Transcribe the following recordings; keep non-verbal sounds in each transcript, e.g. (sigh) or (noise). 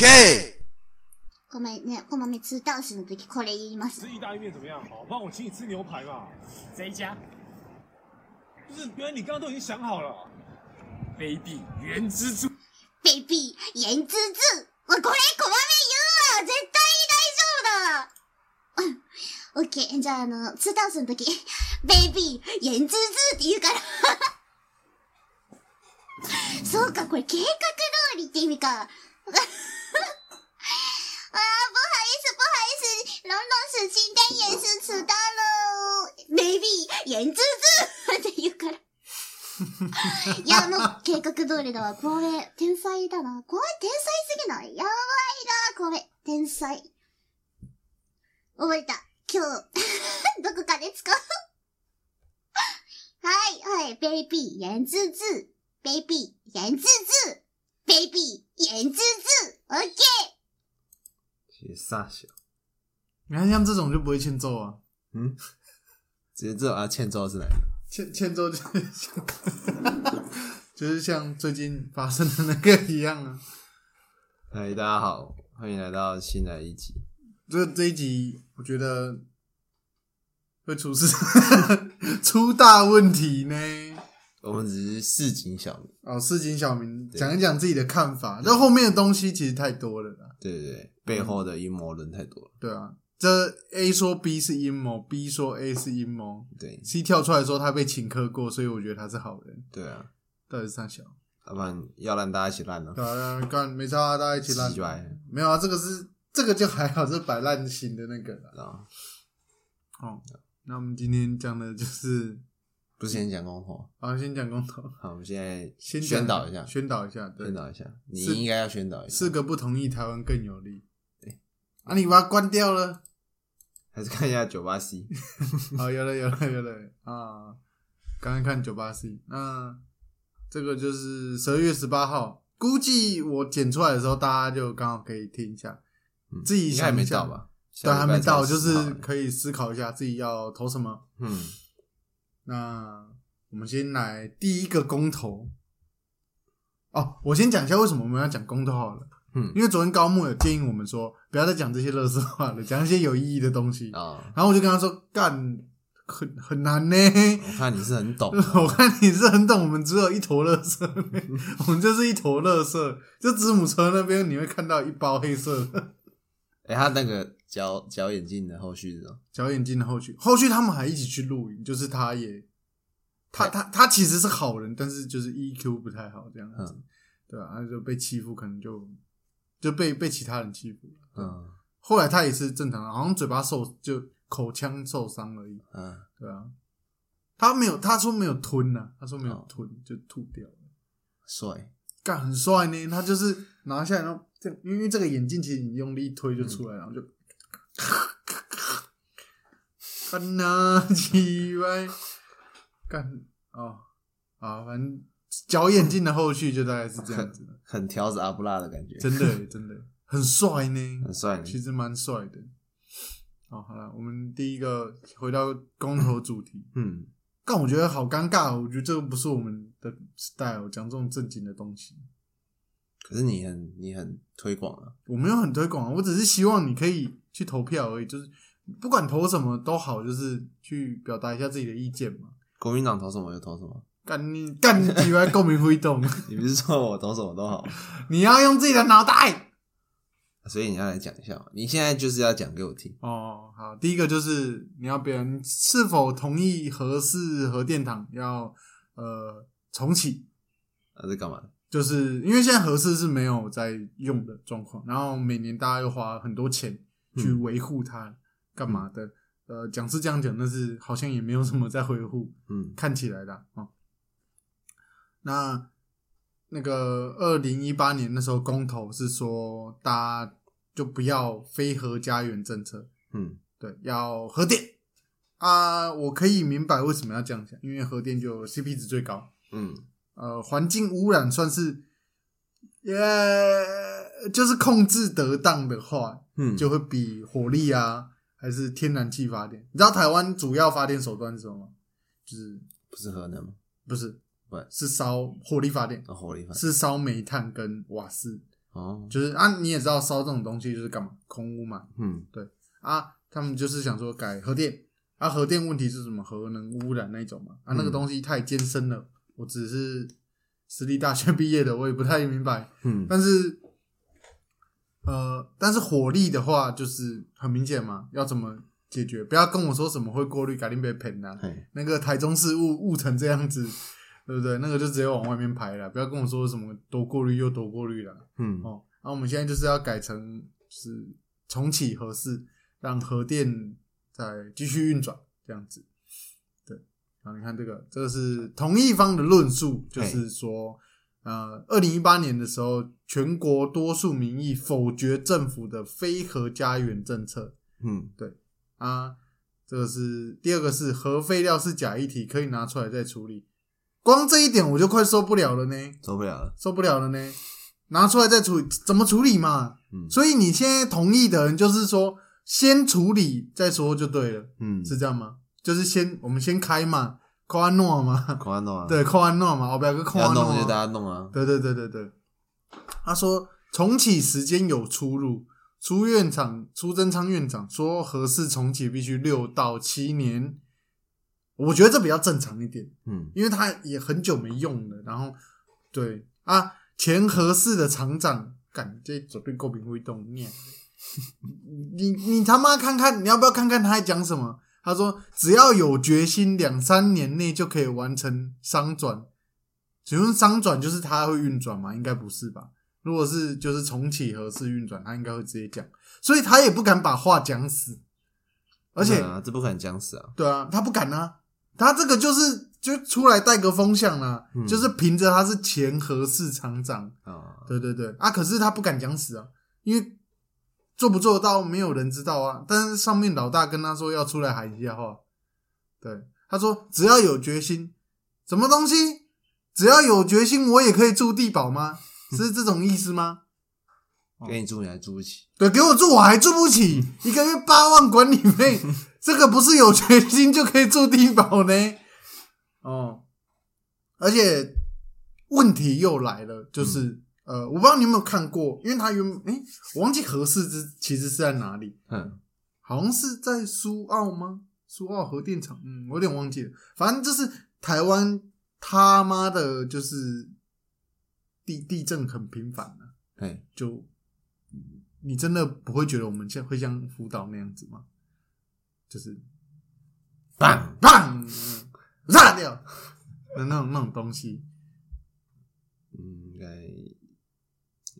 OK。ごめんね、この三つ倒しの時これ言います吃。意大利面怎么样？好，不然我请你吃牛排嘛。这一家？不是，原来你刚刚都已经想好了。卑鄙原之助，baby 颜滋滋，我これこまめ言うわ絶対大丈夫だうん。オッケー。じゃあ、あの、ツータウスの時、ベイビー、颜滋滋って言うから。(laughs) そうか、これ計画通りって意味か。(laughs) あー、不好意思，不好意思，龙龙使今天也是迟到了。baby 颜滋滋って言うから。(laughs) いや、もう、計画通りだわ。これ、天才だな。これ、天才すぎない？やばいな、これ。天才。覚えた。今日、(laughs) どこかで使うはい、はい、ベイビー、颜滋滋。ベイビー、颜滋滋。ベイビー、颜滋滋。オッケー写傻小，你看像这种就不会欠揍啊，嗯，直接这种啊欠揍是哪一个？欠欠揍就是像，(laughs) 就是像最近发生的那个一样啊。嗨，大家好，欢迎来到新的一集。这这一集我觉得会出事，(laughs) 出大问题呢。我们只是市井小民，哦，市井小民对讲一讲自己的看法，这后面的东西其实太多了啦。对对对，背后的阴谋论太多了。对啊，这 A 说 B 是阴谋，B 说 A 是阴谋对，C 跳出来说他被请客过，所以我觉得他是好人。对啊，到底是三小？要不然要让大家一起烂了。对啊，干没差啊，大家一起烂。没有啊，这个是这个就还好，是摆烂型的那个啦。啊，哦，那我们今天讲的就是，不是先讲公投，好，先讲公投，好，我们现在先宣导一下，宣导一下，对宣，导一下，你是应该要宣导一下，四个不同意台湾更有利。啊，你把它关掉了。还是看一下九八 C。好，(laughs) 有了，有了，有了啊！刚刚看九八 C，那这个就是十二月十八号，估计我剪出来的时候，大家就刚好可以听一下，嗯自己还想一下没到吧？对，还没到，就是才10号可以思考一下自己要投什么。嗯，那我们先来第一个公投。哦，我先讲一下为什么我们要讲公投好了。嗯因为昨天高木有建议我们说，不要再讲这些乐色话了，讲一些有意义的东西。啊，然后我就跟他说，干很很难呢。我看你是很懂啊，(laughs) 我看你是很懂，我们只有一坨乐色，我们就是一坨乐色。就子母车那边你会看到一包黑色的 (laughs) 哎，他那个角角眼镜的后续是什么？小眼镜的后续，后续他们还一起去露营，就是他也，他他他其实是好人，但是就是 EQ 不太好这样子，嗯对啊，他就被欺负，可能就就被被其他人欺负了。嗯后来他也是正常的，好像嘴巴受就口腔受伤而已，嗯，对啊，他没有，他说没有吞呐、他说没有哦吞，就吐掉了。帅，干很帅呢，他就是拿下来，然后这因为这个眼镜其实你用力一推就出来，然后就，(laughs) 干呐 (laughs) 奇怪，干哦啊，反正脚眼镜的后续就大概是这样子的，很条子阿布拉的感觉，真的 (laughs) 真的很帅呢，很帅。其实蛮帅的。哦，好了，我们第一个回到公投主题，嗯，但我觉得好尴尬哦，我觉得这个不是我们的 style，讲这种正经的东西。可是你很你很推广啊，我没有很推广啊，我只是希望你可以去投票而已，就是不管投什么都好，就是去表达一下自己的意见嘛。国民党投什么就投什么。干你干你几万共鸣挥动，(laughs) 你不是说我懂什么都好，你要用自己的脑袋。所以你要来讲一下嘛。你现在就是要讲给我听。哦，好，第一个就是你要别人是否同意核四核电厂要呃重启，那是干嘛的？就是因为现在核四是没有在用的状况，然后每年大家又花很多钱去嗯维护它，干嘛的？呃，讲是这样讲，但是好像也没有什么在维护，嗯看起来的啊、哦那那个二零一八年那时候公投是说，大家就不要非核家园政策，嗯对，要核电啊。我可以明白为什么要这样讲，因为核电就 CP 值最高，嗯呃，环境污染算是，呃就是控制得当的话，嗯，就会比火力啊还是天然气发电。你知道台湾主要发电手段是什么吗？就是不是核能吗？不是不是烧火力发电，啊，火力发电。是烧煤炭跟瓦斯。哦，就是啊，你也知道烧这种东西就是干嘛？空污嘛，嗯对啊，他们就是想说改核电，啊，核电问题是什么？核能污染那种嘛，啊，那个嗯东西太艰深了，我只是私立大学毕业的，我也不太明白。嗯但是，呃，但是火力的话，就是很明显嘛，要怎么解决？不要跟我说什么会过滤，改定被喷啊。嘿，那个台中市雾雾成这样子，对不对？那个就直接往外面排了，不要跟我说什么多过滤又多过滤了。嗯哦，然后我们现在就是要改成是重启核四，让核电再继续运转这样子。对，然后你看这个，这个是同一方的论述，就是说，呃，二零一八年的时候，全国多数民意否决政府的非核家园政策嗯对啊。这个是第二个是核废料是假议题，可以拿出来再处理。光这一点我就快受不了了呢。受不了了。受不了了呢，拿出来再处理，怎么处理嘛？嗯所以你现在同意的人就是说，先处理再说就对了，嗯，是这样吗？就是先我们先开嘛，扣安诺嘛，扣安诺啊，对，扣安诺嘛，我不要个扣要安诺就大家弄啊。对对对对对。他说重启时间有出入，苏院长苏贞昌院长说合适重启必须六到七年，我觉得这比较正常一点。嗯因为他也很久没用了，然后对啊，前合适的厂长，感这左边够屏会动念，(laughs) 你你他妈看看，你要不要看看他在讲什么？他说只要有决心，两三年内就可以完成商转。请问商转就是他会运转吗？应该不是吧？如果是就是重启合适运转，他应该会直接讲，所以他也不敢把话讲死，而且这不敢讲死啊。对啊，他不敢啊，他这个就是就出来带个风向啦、嗯就是凭着他是前核市厂长，啊，对对对啊，可是他不敢讲死啊，因为做不做得到没有人知道啊。但是上面老大跟他说要出来喊一下话，对，他说只要有决心，什么东西？只要有决心，我也可以住地堡吗？是这种意思吗？给你住你还住不起。对，给我住我还住不起，一个月八万管理费，(laughs) 这个不是有决心就可以住低保呢？哦，而且问题又来了，就是、呃，我不知道你有没有看过，因为他原诶、我忘记合适之其实是在哪里，嗯好像是在苏澳吗？苏澳核电厂，嗯，我有点忘记了，反正就是台湾他妈的，就是地地震很频繁啊。哎，就嗯你真的不会觉得我们像会像辅导那样子吗？就是棒棒炸掉的那种那种东西，嗯，应该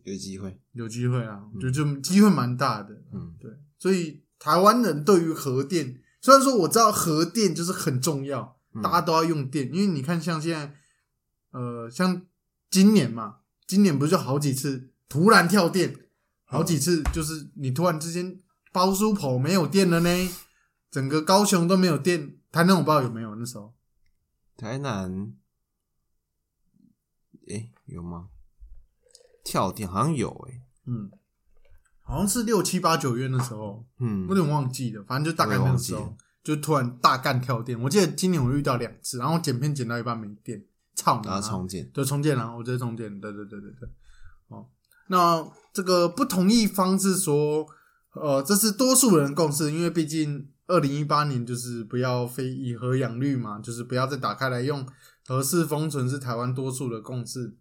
有机会。有机会啊，我觉得就机会蛮大的。嗯对，所以台湾人对于核电，虽然说我知道核电就是很重要，嗯大家都要用电，因为你看像现在，呃，像今年嘛，今年不是就好几次突然跳电，好几次就是你突然之间包租婆没有电了呢，整个高雄都没有电，台南我不知道有没有那时候，台南，诶、有吗？跳电好像有诶、嗯，好像是六七八九月那时候，嗯有，点忘记了，反正就大概那个时候就突然大干跳电。我记得今年我遇到两次，然后剪片剪到一半没电，操你妈！然后重建。对重建了，我直接重建，对对对对对。哦，那这个不同意方是说，呃，这是多数人共识，因为毕竟二零一八年就是不要非以核养绿嘛，就是不要再打开来用，核适封存是台湾多数的共识。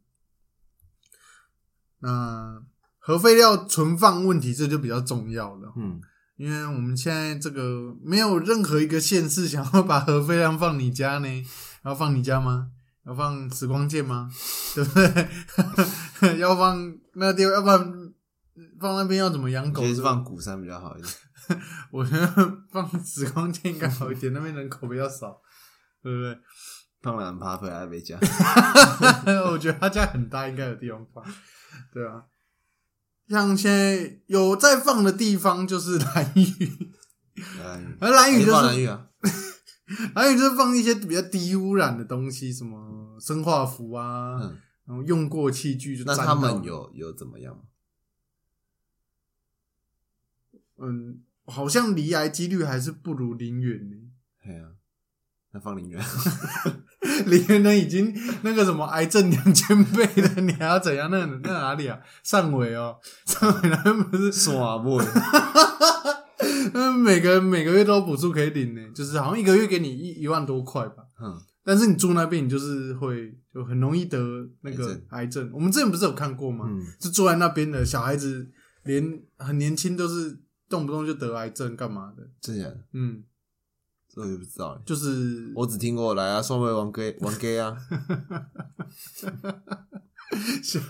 那核废料存放问题，这就比较重要了。嗯，因为我们现在这个没有任何一个县市想要把核废料放你家呢，要放你家吗？要放时光剑吗？(laughs) 对不对？(laughs) 要放那个地方，要不然放那边要怎么养狗？其实是放鼓山比较好一点。(laughs) 我觉得放时光剑应该好一点，那边人口比较少，对不对？放蓝趴回来没家。我觉得他家很大，应该有地方放，对啊。像现在有在放的地方就是蓝雨，而蓝雨就是放蓝雨啊。蓝雨就是放一些比较低污染的东西，什么生化服啊，嗯，然后用过器具就那他们有有怎么样吗？嗯，好像离癌几率还是不如林远呢。对啊，那放零元，(laughs) 李元呢已经那个什么癌症两千倍了，你还要怎样？那那哪里啊？上尾哦，上尾那边不是耍不？(laughs) 嗯，每个每个月都有补助可以领呢，就是好像一个月给你一一万多块吧。嗯，但是你住那边，你就是会就很容易得那个癌症。我们之前不是有看过吗？嗯就住在那边的小孩子，连很年轻都是动不动就得癌症，干嘛的？真的？嗯，这我就不知道了。就是我只听过来啊，双位玩 gay 玩 gay 啊，(laughs) 小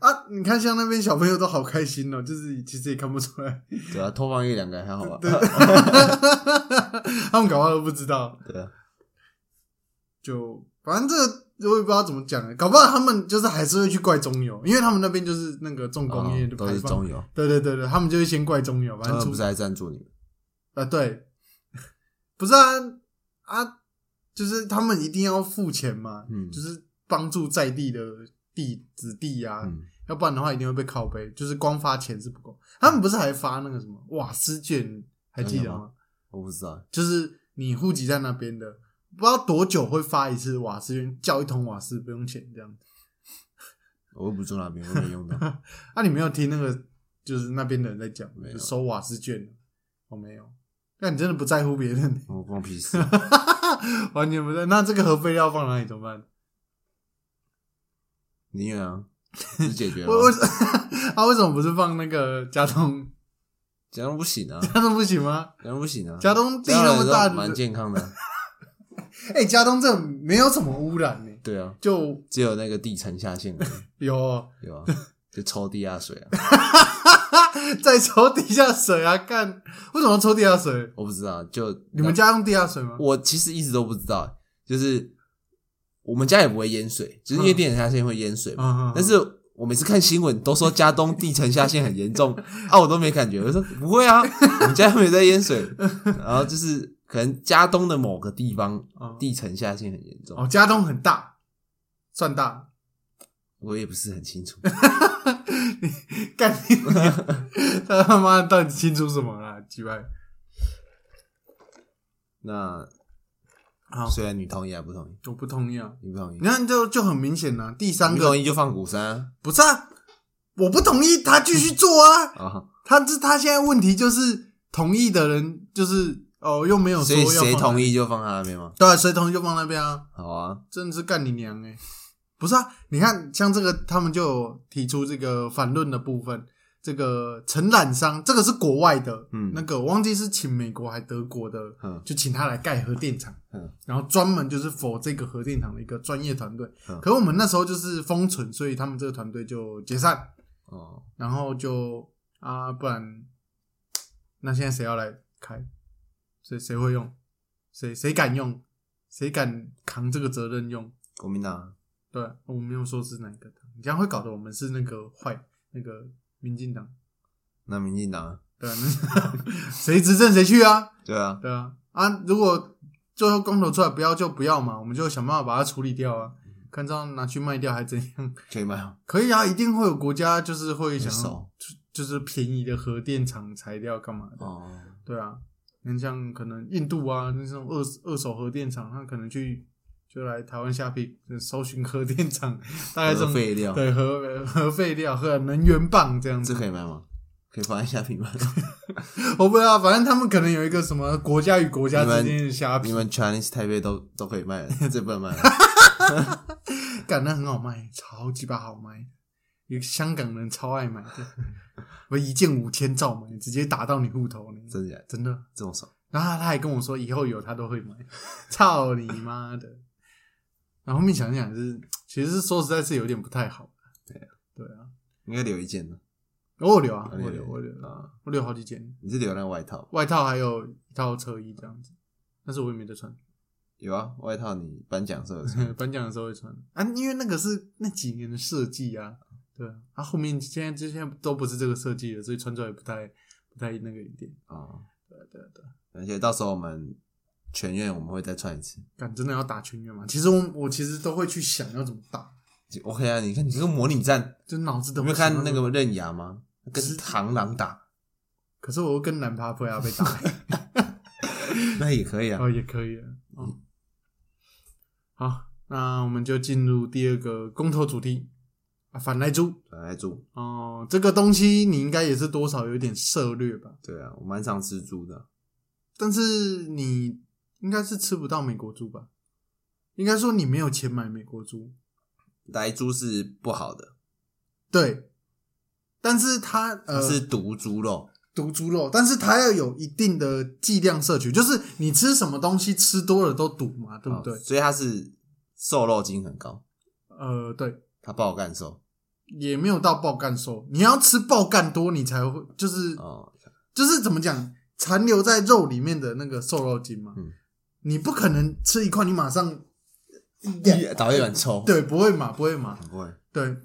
啊，你看像那边小朋友都好开心哦，就是其实也看不出来，对啊，偷放一两个还好吧？(laughs) (laughs) 他们搞不好都不知道。对啊，就反正这个我也不知道怎么讲，搞不好他们就是还是会去怪中油，因为他们那边就是那个重工业哦都的排放。是中油，对对对对，他们就会先怪中油，反正不是还赞助你们？啊，对，(laughs) 不是啊啊，就是他们一定要付钱嘛，嗯就是帮助在地的地子弟啊，嗯，要不然的话一定会被拷贝，就是光发钱是不够。他们不是还发那个什么瓦斯券，还记得吗？我不知道。就是你户籍在那边的，不知道多久会发一次瓦斯券，叫一桶瓦斯不用钱这样子。我又不住那边，我没用到。(laughs) 啊，你没有听那个就是那边的人在讲，收瓦斯券，我没有。那你真的不在乎别人，我放屁事。(laughs) 完全不在。那这个核废料放哪里怎么办？宁愿啊，你解决吗 (laughs) 我？为他为什么不是放那个加东？这样不行啊，加东不行吗？这样不行啊。加东地那么大蛮健康的。哎、加东这没有什么污染呢、对啊，就只有那个地层下陷而已 (laughs) 有有啊，就抽地下水啊。(laughs) 在抽地下水啊！干，为什么要抽地下水？我不知道，就你们家用地下水吗？我其实一直都不知道，就是我们家也不会淹水，就是因为地层下陷会淹水嘛。但是我每次看新闻都说嘉东地层下陷很严重 (laughs) 啊，我都没感觉。我说不会啊，我们家没有在淹水。然后就是可能嘉东的某个地方哦地层下陷很严重，哦，加东很大，算大。我也不是很清楚。(laughs) 干你娘！他他妈到底清楚什么啦？几百那好，虽然你同意还不同意，我不同意啊！你不同意你，看，就就很明显呐、第三个同意就放鼓山啊不是啊，我不同意他继续做啊。啊。他这他现在问题就是同意的人就是哦，又没有所以说谁同？意就放他那边吗？对啊，谁同意就放那边啊。好啊，真的是干你娘哎、不是啊，你看像这个，他们就有提出这个反论的部分。这个承揽商，这个是国外的，嗯那个我忘记是请美国还德国的，嗯就请他来盖核电厂，嗯然后专门就是否这个核电厂的一个专业团队。嗯可我们那时候就是封存，所以他们这个团队就解散，哦，然后就啊，不然那现在谁要来开？谁谁会用？谁谁敢用？谁敢扛这个责任用？国民党啊对，我没有说是哪个党，你这样会搞得我们是那个坏那个民进党。那民进党啊，对啊，那 (laughs) 谁执政谁去啊？对啊，对啊，啊，如果最后公投出来不要就不要嘛，我们就想办法把它处理掉啊，看这样拿去卖掉还怎样？可以卖啊？可以啊，一定会有国家就是会想要就就是便宜的核电厂材料干嘛的？哦，对啊，你像可能印度啊，那种二二手核电厂，他可能去就来台湾下批搜寻核电厂，大概这核种废料，对核核废料和能源棒这样子。这可以卖吗？可以放在下品吗。(laughs) 我不知道，反正他们可能有一个什么国家与国家之间的虾皮你，们 Chinese 台北都都可以卖了，(laughs) 这不能卖了。(laughs) 干那很好卖，超级巴好卖，有香港人超爱买的，(laughs) 我一件五千兆嘛，你，直接打到你户头呢，真的？真的。这么爽？然后他还跟我说，以后有他都会买，(laughs) 操你妈的！然后后面想想就是，其实是说实在是有点不太好。对啊，对啊，应该留一件呢。我有留啊，我留，我留啊啊，我留好几件你是留那个外套？外套，还有一套车衣这样子，但是我也没得穿。有啊，外套你颁奖时候 (laughs) 颁奖的时候会穿啊，因为那个是那几年的设计啊，对啊，啊后面现在这些都不是这个设计了，所以穿出来不太不太那个一点。啊。对对对，而且到时候我们全院我们会再穿一次。敢真的要打全院吗？其实我我其实都会去想要怎么打，就 OK 啊，你看你这个模拟战，就脑子都有没有会看那个刃牙吗？跟螳螂打，可是我又跟蓝帕佩亚被打，(laughs) 那也可以啊哦。也可以啊。嗯，好，那我们就进入第二个公投主题啊，反来猪反来猪，哦，这个东西你应该也是多少有点涉略吧？对啊，我蛮常吃猪的。但是你应该是吃不到美国猪吧？应该说你没有钱买美国猪，来猪是不好的，对。但是它呃是毒猪肉，毒猪肉，但是它要有一定的剂量摄取，就是你吃什么东西吃多了都毒嘛，对不对？哦所以它是瘦肉精很高，呃，对，它不好干瘦也没有到爆干瘦，你要吃爆干多，你才会就是哦。就是怎么讲，残留在肉里面的那个瘦肉精嘛，嗯。你不可能吃一块你马上导一碗臭，对，不会嘛，不会嘛，不会。对，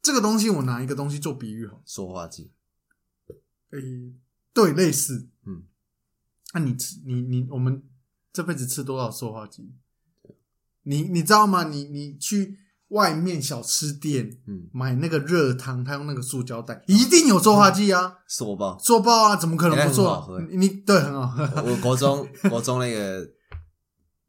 这个东西我拿一个东西做比喻哈，塑化剂，诶、对，类似，嗯，那、你吃你你我们这辈子吃多少塑化剂？你你知道吗？你你去外面小吃店嗯，买那个热汤，他用那个塑胶袋，一定有塑化剂啊，塑爆。做爆啊，怎么可能不做？你你对很好。喝，我国中 (laughs) 国中那个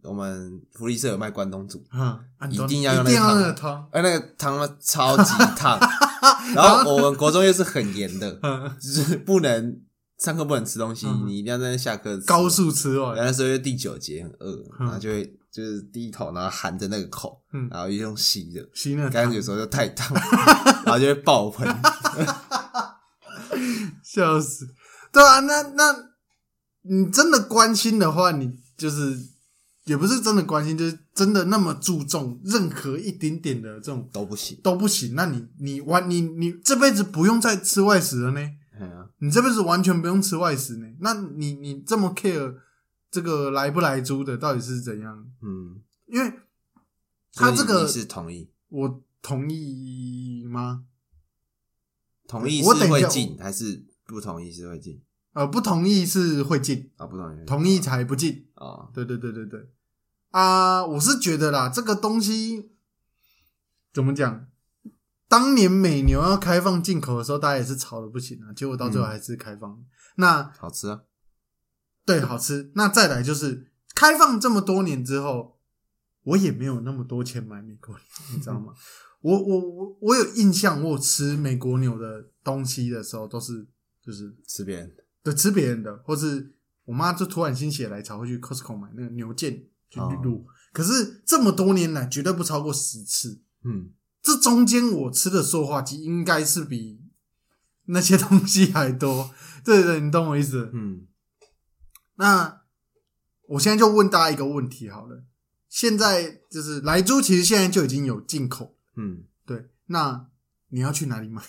我们福利社有卖关东煮，(laughs) 嗯，一定要用那个那个汤，哎，那个汤呢超级烫，(laughs) 然后我们国中又是很严的，嗯，就是不能上课不能吃东西，嗯。你一定要在那下课高速吃然后完，那时候就第九节很饿，嗯。然后就会就是低头，然后含着那个口，嗯然后用吸的，吸那个汤刚刚有时候就太烫，(laughs) 然后就会爆喷。(laughs) 笑死，对啊，那那你真的关心的话，你就是也不是真的关心，就是真的那么注重任何一点点的这种都不行，都不行。那你你完你你这辈子不用再吃外食了呢？你这辈子完全不用吃外食呢？那你你这么 care 这个来不来租的到底是怎样？嗯，因为他这个是同意，我同意吗？同意是会进还是不同意是会进呃，不同意是会进，啊？不同意，同意才不进。啊，对对对对对，啊，我是觉得啦，这个东西怎么讲？当年美牛要开放进口的时候，大家也是吵的不行啊，结果到最后还是开放。那好吃啊，对，好吃。那再来就是开放这么多年之后，我也没有那么多钱买美国牛，(laughs) 你知道吗？我我我我有印象，我吃美国牛的东西的时候，都是就是吃别人的，对吃别人的，或是我妈就突然心血来潮会去 Costco 买那个牛腱去哦卤。可是这么多年来，绝对不超过十次。嗯，这中间我吃的塑化剂应该是比那些东西还多。对对，你懂我意思？嗯，那我现在就问大家一个问题好了，现在就是莱猪其实现在就已经有进口，嗯，对，那你要去哪里买？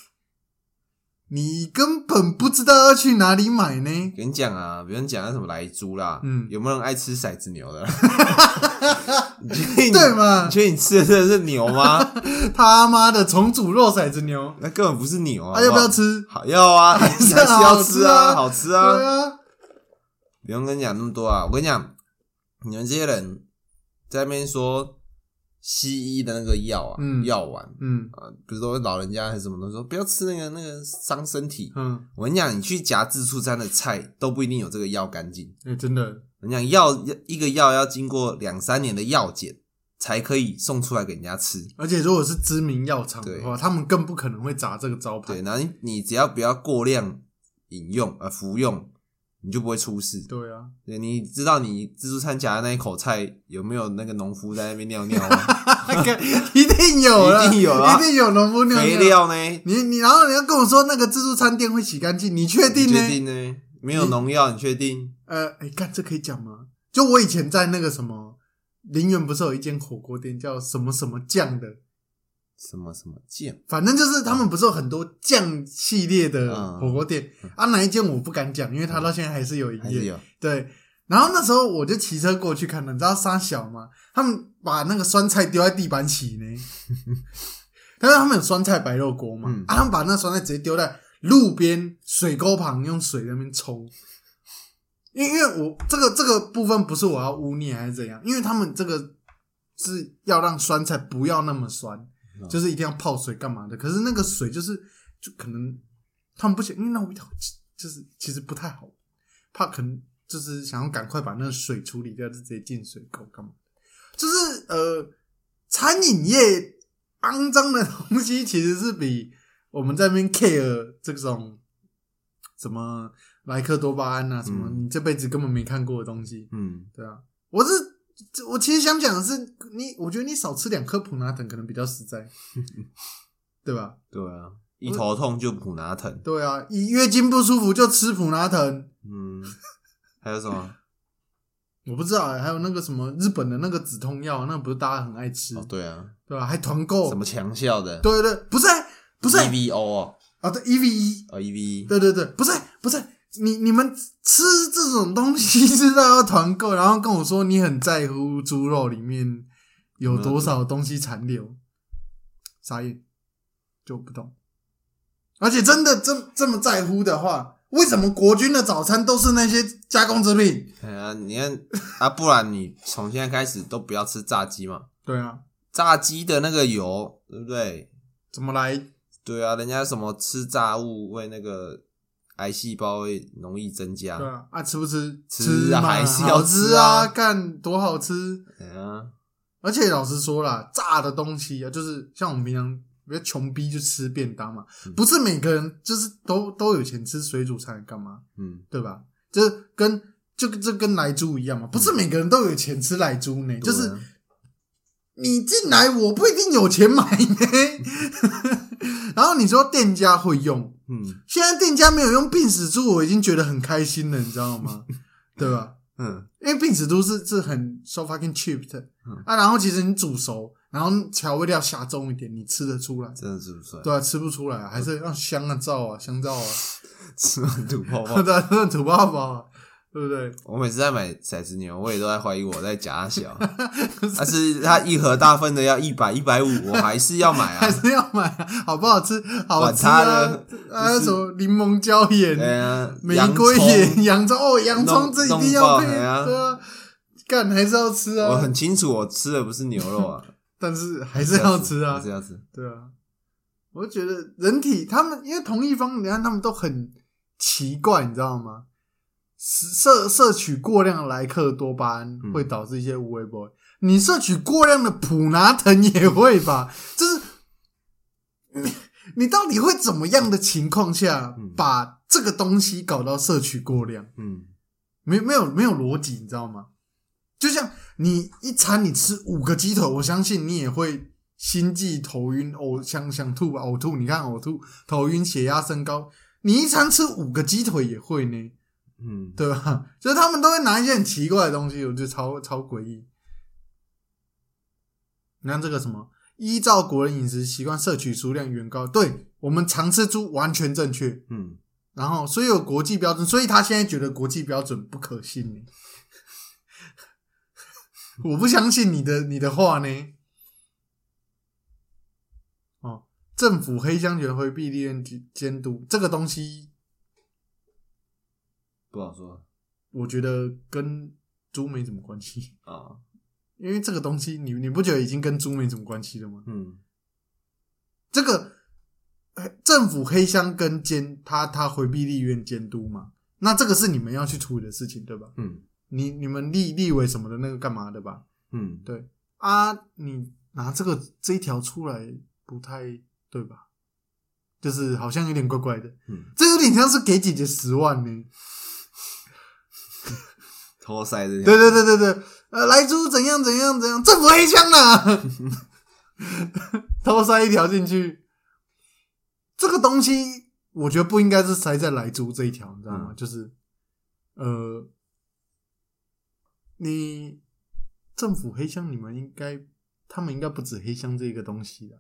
你根本不知道要去哪里买呢。跟你讲啊，别人讲那什么来猪啦，嗯有没有人爱吃骰子牛的？(laughs) 你确定你对嘛你确定你吃的真的是牛吗？(laughs) 他妈的重组肉骰子牛，那根本不是牛啊！啊，要不要？吃？好要啊，还是是还是要吃吃啊啊，好吃啊！对啊，不用跟你讲那么多啊！我跟你讲，你们这些人在那边说西医的那个药啊，嗯药丸嗯啊，比如说老人家还是什么的，说不要吃那个那个伤身体。嗯，我跟你讲，你去夹自助餐的菜都不一定有这个药干净。哎、真的，我跟你讲，药一个药要经过两三年的药检才可以送出来给人家吃。而且如果是知名药厂的对话，他们更不可能会砸这个招牌。对，然后你你只要不要过量饮用呃服用，你就不会出事。对啊，对，你知道你自助餐夹的那一口菜有没有那个农夫在那边尿尿吗？(laughs) 一定有了，一定有啊一定有农夫尿肥尿。料呢？你你然后你要跟我说那个自助餐店会洗干净，你确定你呢？确定呢？没有农药，你确定？呃，哎，看这可以讲吗？就我以前在那个什么林园，不是有一间火锅店叫什么什么酱的，什么什么酱？反正就是他们不是有很多酱系列的嗯火锅店、啊？哪一间我不敢讲，因为他到现在还是有营业。对，然后那时候我就骑车过去看了，你知道沙小吗？他们把那个酸菜丢在地板洗呢，(laughs) 但是他们有酸菜白肉锅嘛，嗯啊，他们把那酸菜直接丢在路边水沟旁，用水在那边冲。因因为我这个这个部分不是我要污蔑还是怎样，因为他们这个是要让酸菜不要那么酸，嗯就是一定要泡水干嘛的。可是那个水就是就可能他们不行，因为那味道就是其实不太好，怕可能就是想要赶快把那个水处理掉，就直接进水沟干嘛？就是呃，餐饮业肮脏的东西其实是比我们在那边 care 这种什么莱克多巴胺啊，什么嗯你这辈子根本没看过的东西，嗯，对啊，我是我其实想讲的是，你我觉得你少吃两颗普拿疼可能比较实在，(laughs) 对吧？对啊，一头痛就普拿疼，对啊，一月经不舒服就吃普拿疼，嗯，还有什么？(laughs) 我不知道、欸，还有那个什么日本的那个止痛药，那不是大家很爱吃，哦，对啊，对吧？还团购，什么强效的？对对对，不是不是 EVO 哦，啊，对 E V E，哦 E V E，对对对，不是不是，你你们吃这种东西知道要团购，然后跟我说你很在乎猪肉里面有多少东西残留，傻眼，就不懂。而且真的这这么在乎的话，为什么国军的早餐都是那些加工制品？哎呀，你看啊，不然你从现在开始都不要吃炸鸡嘛，对啊，炸鸡的那个油，对不对？怎么来？对啊，人家什么吃炸物为那个癌细胞会容易增加，对啊，啊吃不吃？吃还是要吃吃啊干多好吃！哎呀，而且老实说啦，炸的东西啊，就是像我们平常比较穷逼就吃便当嘛，嗯不是每个人就是都都有钱吃水煮菜干嘛，嗯，对吧？就是跟就这跟来猪一样嘛，不是每个人都有钱吃来猪呢，就是对啊你进来我不一定有钱买呢。(laughs) 然后你说店家会用，嗯现在店家没有用病死猪，我已经觉得很开心了，你知道吗？(laughs) 对吧？嗯因为病死猪是是很 so fucking cheap 的、嗯啊，然后其实你煮熟，然后调味料下重一点，你吃得出来。真的吃不出来，对啊，吃不出来啊，还是要香啊、皂啊、香皂 (laughs) (laughs) 啊，吃完吐泡泡。对啊，真的土包包啊，对不对？我每次在买骰子牛，我也都在怀疑我在假小，(laughs) 但是它一盒大份的要一百一百五，我还是要买啊还啊。是要买啊，好不好吃？好管吃啊它的！啊，什么柠檬椒盐、哎呀，玫瑰盐、洋葱哦，洋葱弄这一定要配，啊，干还是要吃啊我很，清楚，我吃的不是牛肉啊，(laughs) 但是还是要吃啊还是，要吃。对啊，我就觉得人体他们因为同一方，你看他们都很奇怪，你知道吗？摄摄取过量的莱克多巴胺嗯会导致一些无微波，你摄取过量的普拿疼也会吧？就是你 (laughs) 你到底会怎么样的情况下嗯把这个东西搞到摄取过量？嗯没没有没有逻辑，你知道吗？就像你一餐你吃五个鸡腿，我相信你也会心悸、头晕、呕想想吐吧，呕吐。你看呕吐、头晕、血压升高，你一餐吃五个鸡腿也会呢，嗯，对吧？(laughs) 就是他们都会拿一些很奇怪的东西，我觉得超超诡异。你看这个什么，依照国人饮食习惯摄取数量远高，对我们常吃猪完全正确，嗯，然后所以有国际标准，所以他现在觉得国际标准不可信呢。(laughs) 我不相信你的你的话呢。哦，政府黑箱权回避利润监监督这个东西，不好说我觉得跟猪没什么关系，啊。(laughs) 因为这个东西你你不觉得已经跟猪没什么关系了吗？嗯这个呃政府黑箱跟监他他回避立院监督嘛，那这个是你们要去处理的事情，对吧？嗯你你们立立委什么的那个干嘛的吧？嗯，对啊，你拿这个这一条出来不太对吧？就是好像有点怪怪的，嗯，这有点像是给姐姐十万呢。偷塞这些。对对对对对，呃，莱猪怎样怎样怎样，政府黑箱啦，(laughs) 偷塞一条进去，这个东西我觉得不应该是塞在莱猪这一条，你知道吗？嗯就是呃，你政府黑箱，你们应该他们应该不止黑箱这个东西的，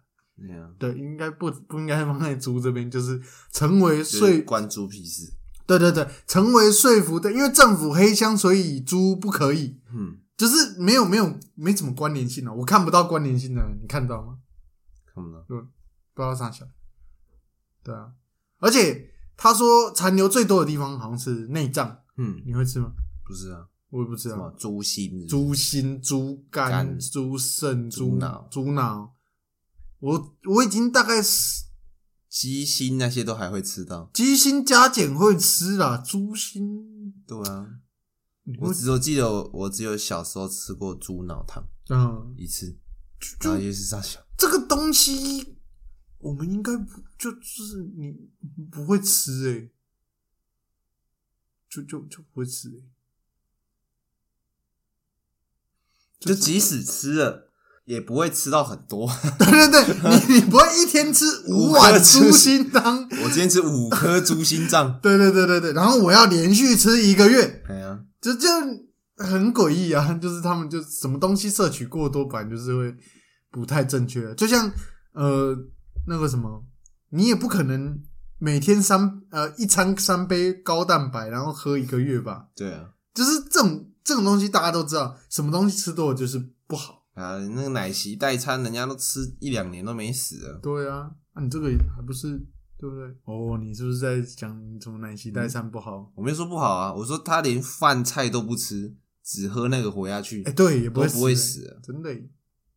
对，应该不不应该放在猪这边，就是成为税关猪屁事。对对对，成为说服的，因为政府黑箱，所以猪不可以，嗯，就是没有没有没什么关联性啊，我看不到关联性的，你看到吗？看不到。不知道啥想，对啊，而且他说残留最多的地方好像是内脏，嗯，你会吃吗？不是啊，我也不知什么道，猪心？猪心、猪肝、肝猪肾、猪猪脑猪脑，我我已经大概是鸡心那些都还会吃到。鸡心加减会吃啦，猪心。对啊，我只有记得我我只有小时候吃过猪脑汤嗯，一次，就然后也是傻小，这个东西，我们应该不就就是你不会吃诶、就就就不会吃诶、就即使吃了，也不会吃到很多。(laughs) 对对对，你你不会一天吃五五碗猪猪心汤。(laughs) 我今天吃五颗猪心脏，(laughs) 对对对对对，然后我要连续吃一个月，哎呀，这就很诡异啊！就是他们就什么东西摄取过多，反正就是会不太正确。就像呃那个什么，你也不可能每天三呃一餐三杯高蛋白，然后喝一个月吧？对啊，就是这种这种东西，大家都知道，什么东西吃多了就是不好。啊，那个奶昔代餐，人家都吃一两年都没死啊。对啊，啊你这个还不是对不对？哦，你是不是在讲什么奶昔代餐不好？我没说不好啊，我说他连饭菜都不吃，只喝那个活下去哎、，对，也不会都不会死。真的，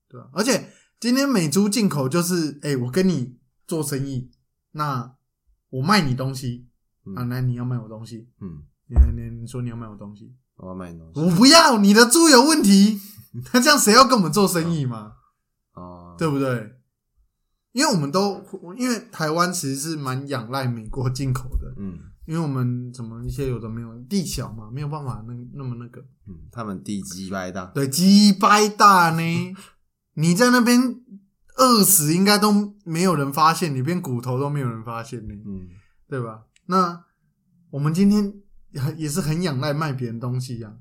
对啊。而且今天美猪进口就是，哎、我跟你做生意，那我卖你东西、嗯啊，那你要卖我东西，嗯，你你你说你要卖我东西，我要卖东西。我不要，你的猪有问题，(laughs) 那这样谁要跟我们做生意嘛？哦，对不对？因为我们都因为台湾其实是蛮仰赖美国进口的，嗯。因为我们怎么一些有的没有地小嘛，没有办法那那么那个，嗯，他们地鸡掰大，对，鸡掰大呢，(laughs) 你在那边饿死应该都没有人发现，你变骨头都没有人发现呢，嗯。对吧？那我们今天 (laughs) 也是很仰赖卖别人东西呀、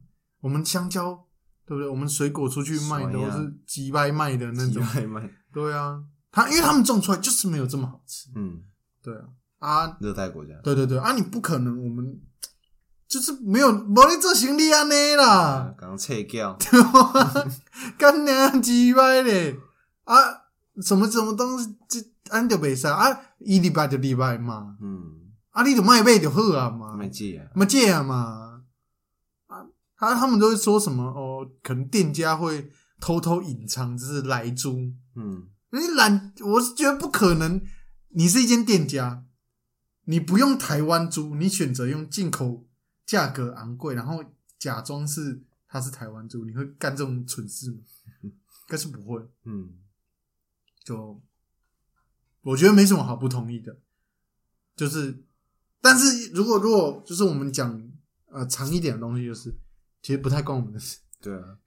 我们香蕉对不对？我们水果出去卖都是几百卖的那鸡种，对啊，他因为他们种出来就是没有这么好吃，嗯，对啊。啊，热带国家，对对对。啊，你不可能我们就是没有没你做行李安尼啦。啊，，刚切掉，(laughs) 干娘几百嘞。啊！什么什么东西，这安就袂使啊！一礼拜就礼拜嘛，嗯，啊，你就卖买就好啊嘛，没借啊，没借啊嘛。啊，他他们都会说什么哦？可能店家会偷偷隐藏，这是来租。嗯你懒，我是觉得不可能。你是一间店家，你不用台湾租，你选择用进口，价格昂贵，然后假装是他是台湾租，你会干这种蠢事吗？(laughs) 应该是不会。嗯就我觉得没什么好不同意的，就是，但是如果如果就是我们讲呃长一点的东西，就是其实不太关我们的事，对啊，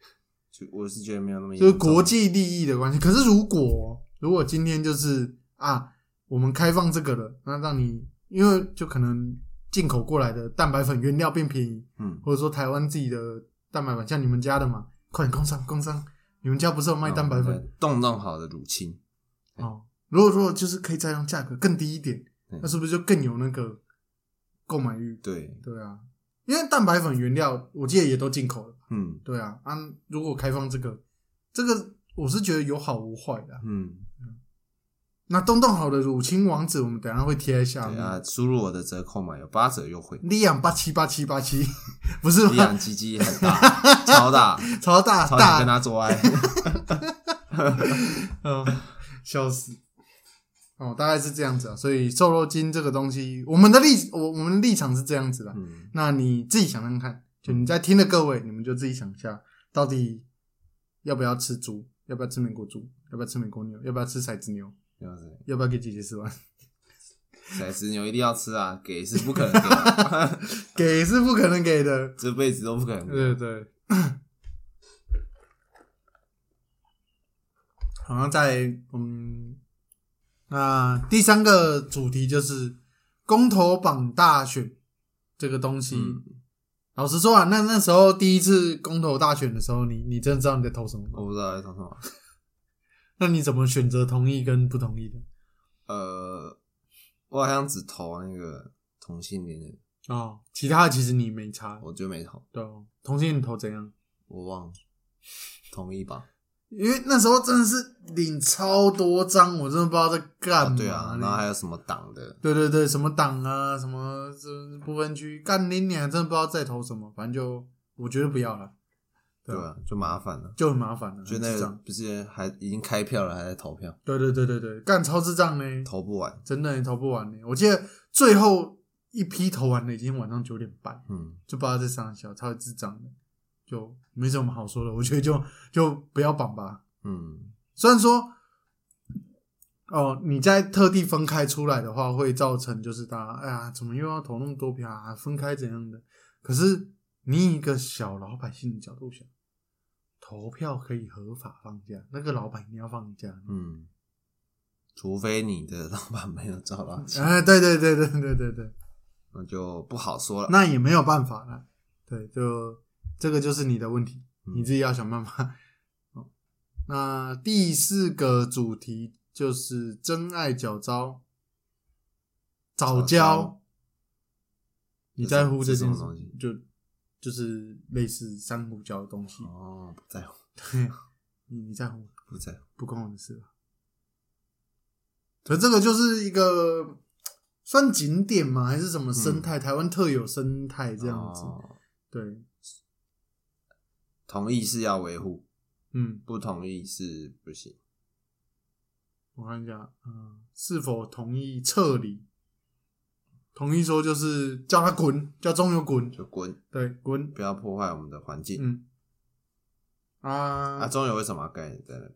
就我是觉得没有那么严重。就是国际利益的关系。可是如果如果今天就是啊，我们开放这个了，那让你因为就可能进口过来的蛋白粉原料变便宜，嗯。或者说台湾自己的蛋白粉，像你们家的嘛，快点工商工商，你们家不是有卖蛋白粉？冻冻好的乳清，哦，如果说就是可以再让价格更低一点，对。那是不是就更有那个购买欲？对，对啊，因为蛋白粉原料我记得也都进口了，嗯。对啊，啊，如果开放这个，这个我是觉得有好无坏的啊、嗯，那东东好的乳清网址，我们等一下会贴在下面。对啊，输入我的折扣码有八折优惠，利养八七八七八七，(laughs) 不是李吗？养鸡鸡很大，(laughs) 超大，超 (laughs) 大超大。跟，他做爱，嗯，笑死。哦，大概是这样子啊，所以瘦肉精这个东西，我们的立我我们立场是这样子的，嗯那你自己想想看，就你在听的各位，你们就自己想一下，到底要不要吃猪，要不要吃美国猪，要不要吃美国牛，要不要吃骰子牛，要不要给姐姐吃完？骰子牛一定要吃啊，给是不可能给的，(laughs) 给是不可能给的，(laughs) 这辈子都不可能给。对对。(coughs) 好像在嗯，那第三个主题就是公投榜大选这个东西。嗯老实说啊，那那时候第一次公投大选的时候，你你真的知道你在投什么吗？我不知道在投什么。(laughs) 那你怎么选择同意跟不同意的？呃，我好像只投那个同性恋的，哦，其他的其实你没差，我就没投，对哦，同性恋投怎样？我忘了，同意吧？因为那时候真的是领超多张，我真的不知道在干嘛、啊对啊，然后还有什么党的？对对对，什么党啊，什么这不分区，干你娘，真的不知道在投什么，反正就我觉得不要了，对啊，对啊，就麻烦了。就很麻烦了，就那个不是还已经开票了，还在投票，对对对对对，干超智障呢，投不完。真的投不完呢。我记得最后一批投完了，已经晚上九点半，嗯，就不知道在上小，超智障的，就没什么好说的。(laughs) 我觉得就就不要绑吧。嗯，虽然说，哦，你在特地分开出来的话，会造成就是大家，哎呀，怎么又要投那么多票啊？分开怎样的？可是你以一个小老百姓的角度想，投票可以合法放假，那个老板一定要放假。嗯，除非你的老板没有找到钱，(laughs) 哎，对对对对对对对，那就不好说了。那也没有办法了。对，就这个就是你的问题，嗯你自己要想办法。(laughs) 哦那第四个主题就是真爱脚招，早早教教。你在乎这件东西？就就是类似珊瑚礁的东西。哦，不在乎，对你你在乎？不在乎。不关我的事吧。可这个就是一个算景点吗？还是什么生态？台湾特有生态这样子。哦对，同意是要维护，嗯，不同意是不行。我看一下，嗯，是否同意撤离？同意说就是叫他滚，叫中友滚，就滚，对，滚，不要破坏我们的环境。嗯，啊啊，中友为什么要盖在那边？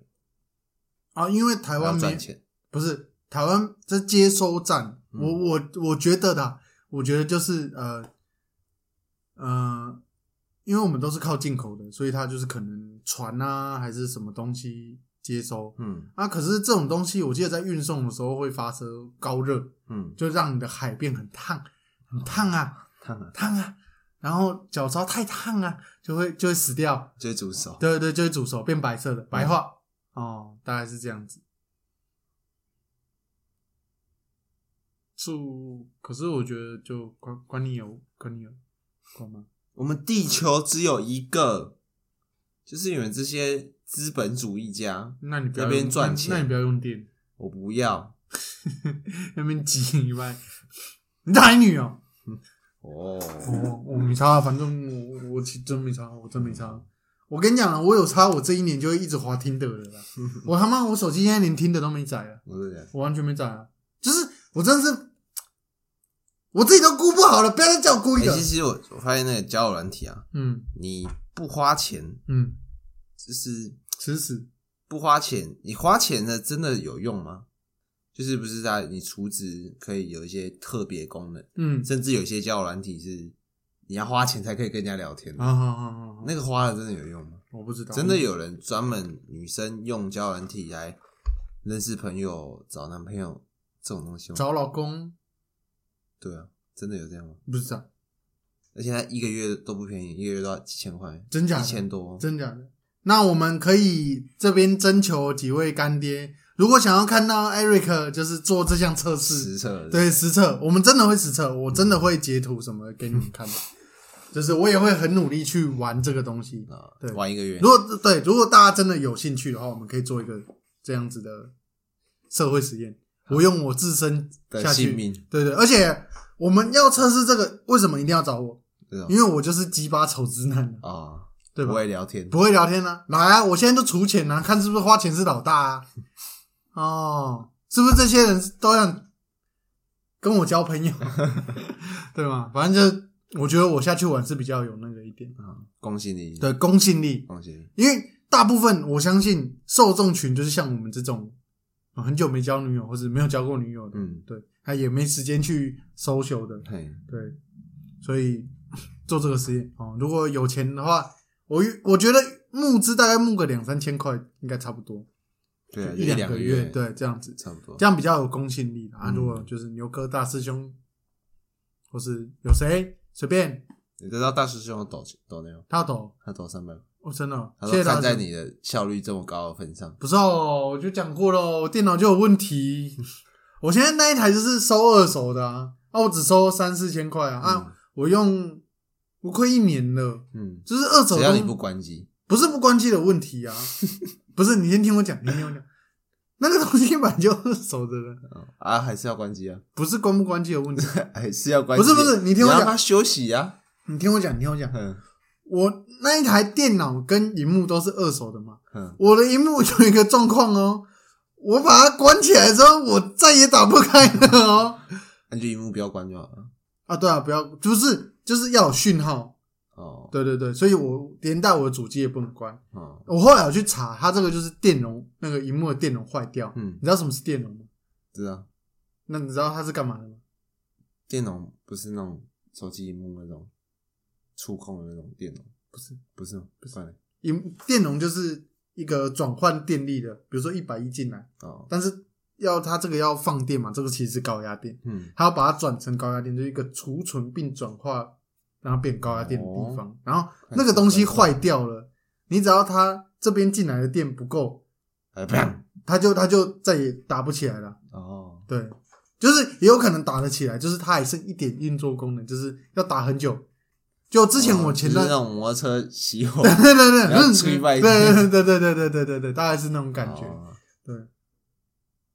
啊，因为台还湾没要赚钱。不是台湾这接收站，嗯我我我觉得的，我觉得就是呃呃，因为我们都是靠进口的，所以它就是可能船啊还是什么东西接收嗯啊。可是这种东西，我记得在运送的时候会发生高热，嗯，就让你的海变很烫，很烫啊，烫啊烫啊。然后脚招太烫啊，就会就会死掉，就会煮熟。对对，就会煮熟变白色的白化、哦，大概是这样子。煮，可是我觉得就关关你有关你有关吗？我们地球只有一个，就是你们这些资本主义家，那你不要那边赚钱那你不要用电，我不要。(laughs) 那边挤以外，你台女哦、(laughs) 哦，哦，我没差，反正我我其真没差，我真没差。我跟你讲了，我有差，我这一年就会一直滑听的了啦。(laughs) 我他妈，我手机现在连听的都没载啊，我是这样。我完全没载啊。就是我真的是，我自己都估不好了，不要再叫我顾一。其实我我发现那个交友软体啊，嗯你不花钱，嗯，就是吃屎。不花钱，你花钱的真的有用吗？就是不是在你储值可以有一些特别功能，嗯，甚至有些交友软体是你要花钱才可以跟人家聊天那个花了真的有用吗？我不知道，真的有人专门女生用交友软体来认识朋友、找男朋友这种东西吗？找老公对啊，真的有这样吗？不知道，而且他一个月都不便宜，一个月都要几千块，真假的一千多。真假的。那我们可以这边征求几位干爹，如果想要看到 Eric 就是做这项测试，实测的，对实测，我们真的会实测，我真的会截图什么给你们看，(laughs) 就是我也会很努力去玩这个东西。啊，对玩一个月如，果对，如果大家真的有兴趣的话，我们可以做一个这样子的社会实验。我用我自身的下去，性命，对对，而且我们要测试这个，为什么一定要找我？因为我就是鸡巴丑直男，啊，对吧不？会聊天，不会聊天呢、来啊！我现在都出钱啊，看是不是花钱是老大啊？(laughs) 哦，是不是这些人都想跟我交朋友？(laughs) 对吗？反正就我觉得我下去玩是比较有那个一点，啊，公信力，对公信力，公信力，因为大部分我相信受众群就是像我们这种呃很久没交女友或者没有交过女友的，嗯，对，他也没时间去 social 的，嘿，对，所以 (laughs) 做这个实验哦，如果有钱的话，我我觉得募资大概募个两三千块应该差不多，对啊，一两个月，，对，这样子，差不多这。样比较有公信力啊。嗯如果就是牛哥大师兄，或是有谁随便你知道大师兄有抖抖那种，他抖，他抖三百，哦，真的哦，他说谢谢大师。看在你的效率这么高的份上，不是哦，我就讲过了，我电脑就有问题。(laughs) 我现在那一台就是收二手的啊，啊，我只收三四千块啊，啊，我用我快一年了，嗯，就是二手东只要你不关机，不是不关机的问题啊，(laughs) 不是你先听我讲，你先听我讲，那个东西本来就二手的。了，嗯啊，还是要关机啊，不是关不关机的问题。(laughs) 还是要关机，不是不是你听我讲。让他休息啊，你听我讲，你听我讲，嗯我那一台电脑跟荧幕都是二手的嘛，嗯，我的荧幕有一个状况哦，我把它关起来之后，我再也打不开了哦。那就荧幕不要关就好了。啊，对啊，不要，就是，就是要有讯号。哦，对对对，所以我连带我的主机也不能关。哦，我后来有去查，它这个就是电容那个荧幕的电容坏掉。嗯你，知道什么是电容吗？知道那你知道它是干嘛的吗？电容不是那种手机荧幕那种触控的那种电容，不是，不是吗？不是荧电容就是一个转换电力的，比如说一百一进来，哦，但是要它这个要放电嘛，这个其实是高压电，嗯，它要把它转成高压电，就是一个储存并转化，然后变高压电的地方。然后那个东西坏掉了，你只要它这边进来的电不够，它就它就再也打不起来了。哦，对，就是也有可能打得起来，就是它还剩一点运作功能，就是要打很久。就之前我前段哦就是那种摩托车熄火，(laughs) 对对对对，吹外对对对对对对对对对，大概是那种感觉。哦对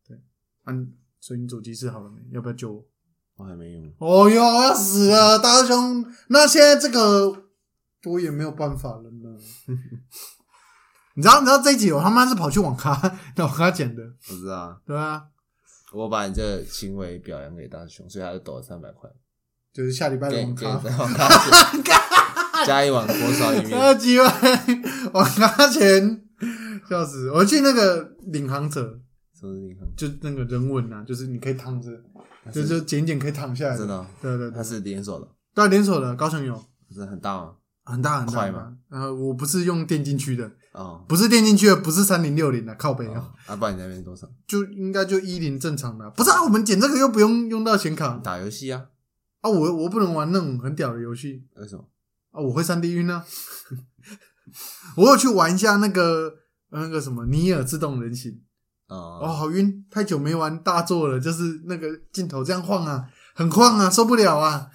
对，嗯，所以你主机是好了没？要不要救我？我还没用，哦哟，要死了，大师兄！那现在这个我也没有办法了呢。你知道，你知道这一集我他妈是跑去网咖，网咖剪的，不知道啊，对啊，我把你这个行为表扬给大师兄，所以他就抖了三百块，就是下礼拜的给给网咖，在网咖 (laughs) 加一碗锅烧意那面，几万网咖钱，笑死！我去那个领航者，什么是银行？就那个人文啊，就是你可以躺着，就就剪一剪可以躺下来，真的哦对对对，它是连锁的，对啊连锁的，高雄有是很大吗？很大很大，快吗？呃，我不是用电竞区的，哦，不是电竞区的，不是三零六零的，靠北啊。哦，啊，不然你那边多少？就应该就一零正常的啊、不是啊？我们剪这个又不用用到显卡打游戏啊？啊！我我不能玩那种很屌的游戏为什么？啊！我会三 D 晕啊！(laughs) 我有去玩一下那个呃那个什么尼尔自动人形，哦，哦，好晕！太久没玩大作了，就是那个镜头这样晃啊，很晃啊，受不了啊，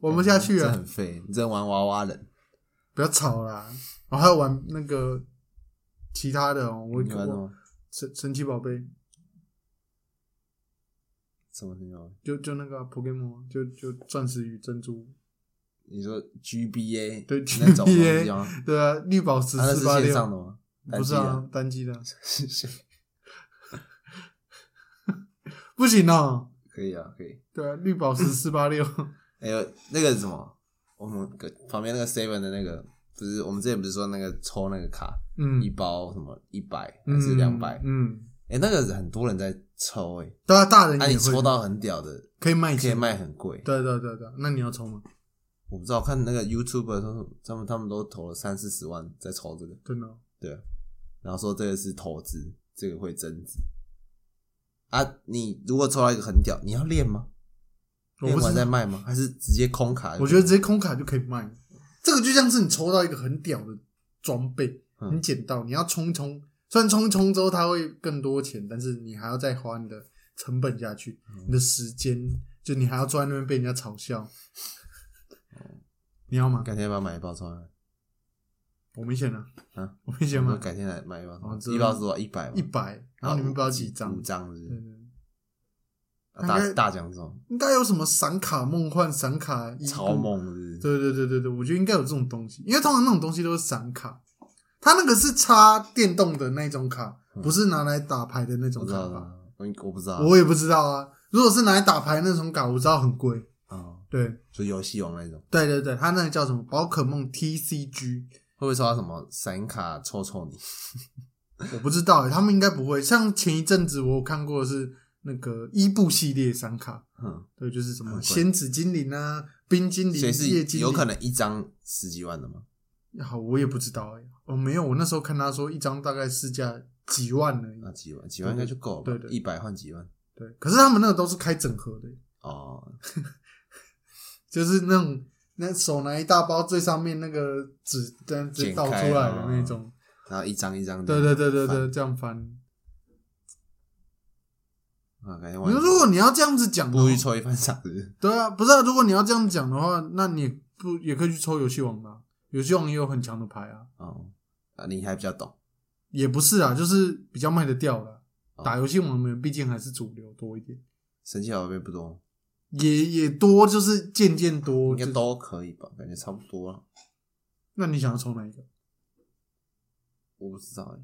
玩不下去这啊！很废，你在玩娃娃人，不要吵啦！我还有玩那个其他的哦，我我？神神奇宝贝，什么神宝？就就那个啊 Pokemon，就就钻石与珍珠，你说 GBA 对 (laughs) GBA？对啊，绿宝石是四八线上吗？不是啊，单机的，(laughs) 不行啊。可以啊，可以。对啊，绿宝石 (laughs) 四八六，还有那个什么，我们隔旁边那个 Seven 的那个，不是我们之前不是说那个抽那个卡，嗯一包什么一百还是两百？嗯，哎，那个很多人在抽，哎，对啊，大人你抽到很屌的，可以卖钱，可以卖很贵。对对对对，那你要抽吗？我不知道，我看那个 YouTuber 说他们他们都投了三四十万在抽这个，真的哦，对啊，然后说这个是投资，这个会增值。啊，你如果抽到一个很屌，你要练吗？练完再卖吗？还是直接空卡？我觉得直接空卡就可以卖。这个就像是你抽到一个很屌的装备，嗯你捡到，你要冲一冲，虽然冲一冲之后它会更多钱，但是你还要再花你的成本下去，嗯你的时间，就你还要坐在那边被人家嘲笑。你要吗？改天要不要买一包抽来？我没钱了，啊，我没钱买我说改天来买一包一包是多少？一百？一百，然后你们不知道几张五？张是大大奖是什么？应该有什么闪卡梦幻、闪卡超梦是不是？对对对对对，我觉得应该有这种东西，因为通常那种东西都是闪卡，它那个是插电动的那种卡，不是拿来打牌的那种卡吧？我我不知道。我也不知道啊。如果是拿来打牌那种卡，我知道很贵。哦，对就游戏王那种，对对对，他那个叫什么宝可梦 TCG，会不会抽到什么闪卡抽抽你？(laughs) 我不知道欸，他们应该不会。像前一阵子我有看过的是那个伊布系列闪卡，哼，对，就是什么仙子精灵啊、冰精灵、是夜精灵，有可能一张十几万的吗？好，我也不知道哎、哦，没有，我那时候看他说一张大概市价几万而已。啊，几万，几万应该就够了吧？对对一百换几万？对，可是他们那个都是开整盒的，哦，(laughs) 就是那种那手拿一大包，最上面那个纸这样子倒出来的那种。然后一张一张的。对对对对对，这样翻。啊，改天你晚说如果你要这样子讲不去，抽一番赏子，对啊，不是啊，如果你要这样讲的话，那你不也可以去抽游戏王啊，游戏王也有很强的牌啊。哦，啊，你还比较懂。也不是啊，就是比较卖得掉了。哦打游戏王的人毕竟还是主流多一点，神奇宝贝不多，也也多，就是渐渐多。应该都可以吧？感觉差不多了。那你想要抽哪一个？我不知道欸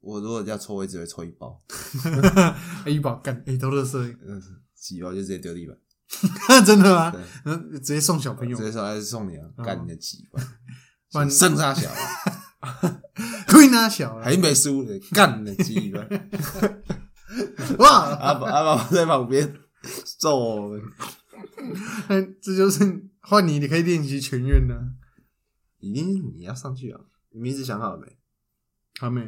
我如果要抽，我也只会抽一包，(laughs) 哎，一包干，哎，都乐色，嗯，几包就直接丢地板。(laughs) 真的吗？嗯，直接送小朋友。直，接说还是送你啊，哦。干你的鸡巴，(laughs) 剩下小啊，(laughs) 亏他小了。还，没输的，干你的鸡巴，哇！阿宝阿宝在旁边揍我们，那这就是换你，你可以练习全院的。已经你要上去啊，你名字想好了没？还没，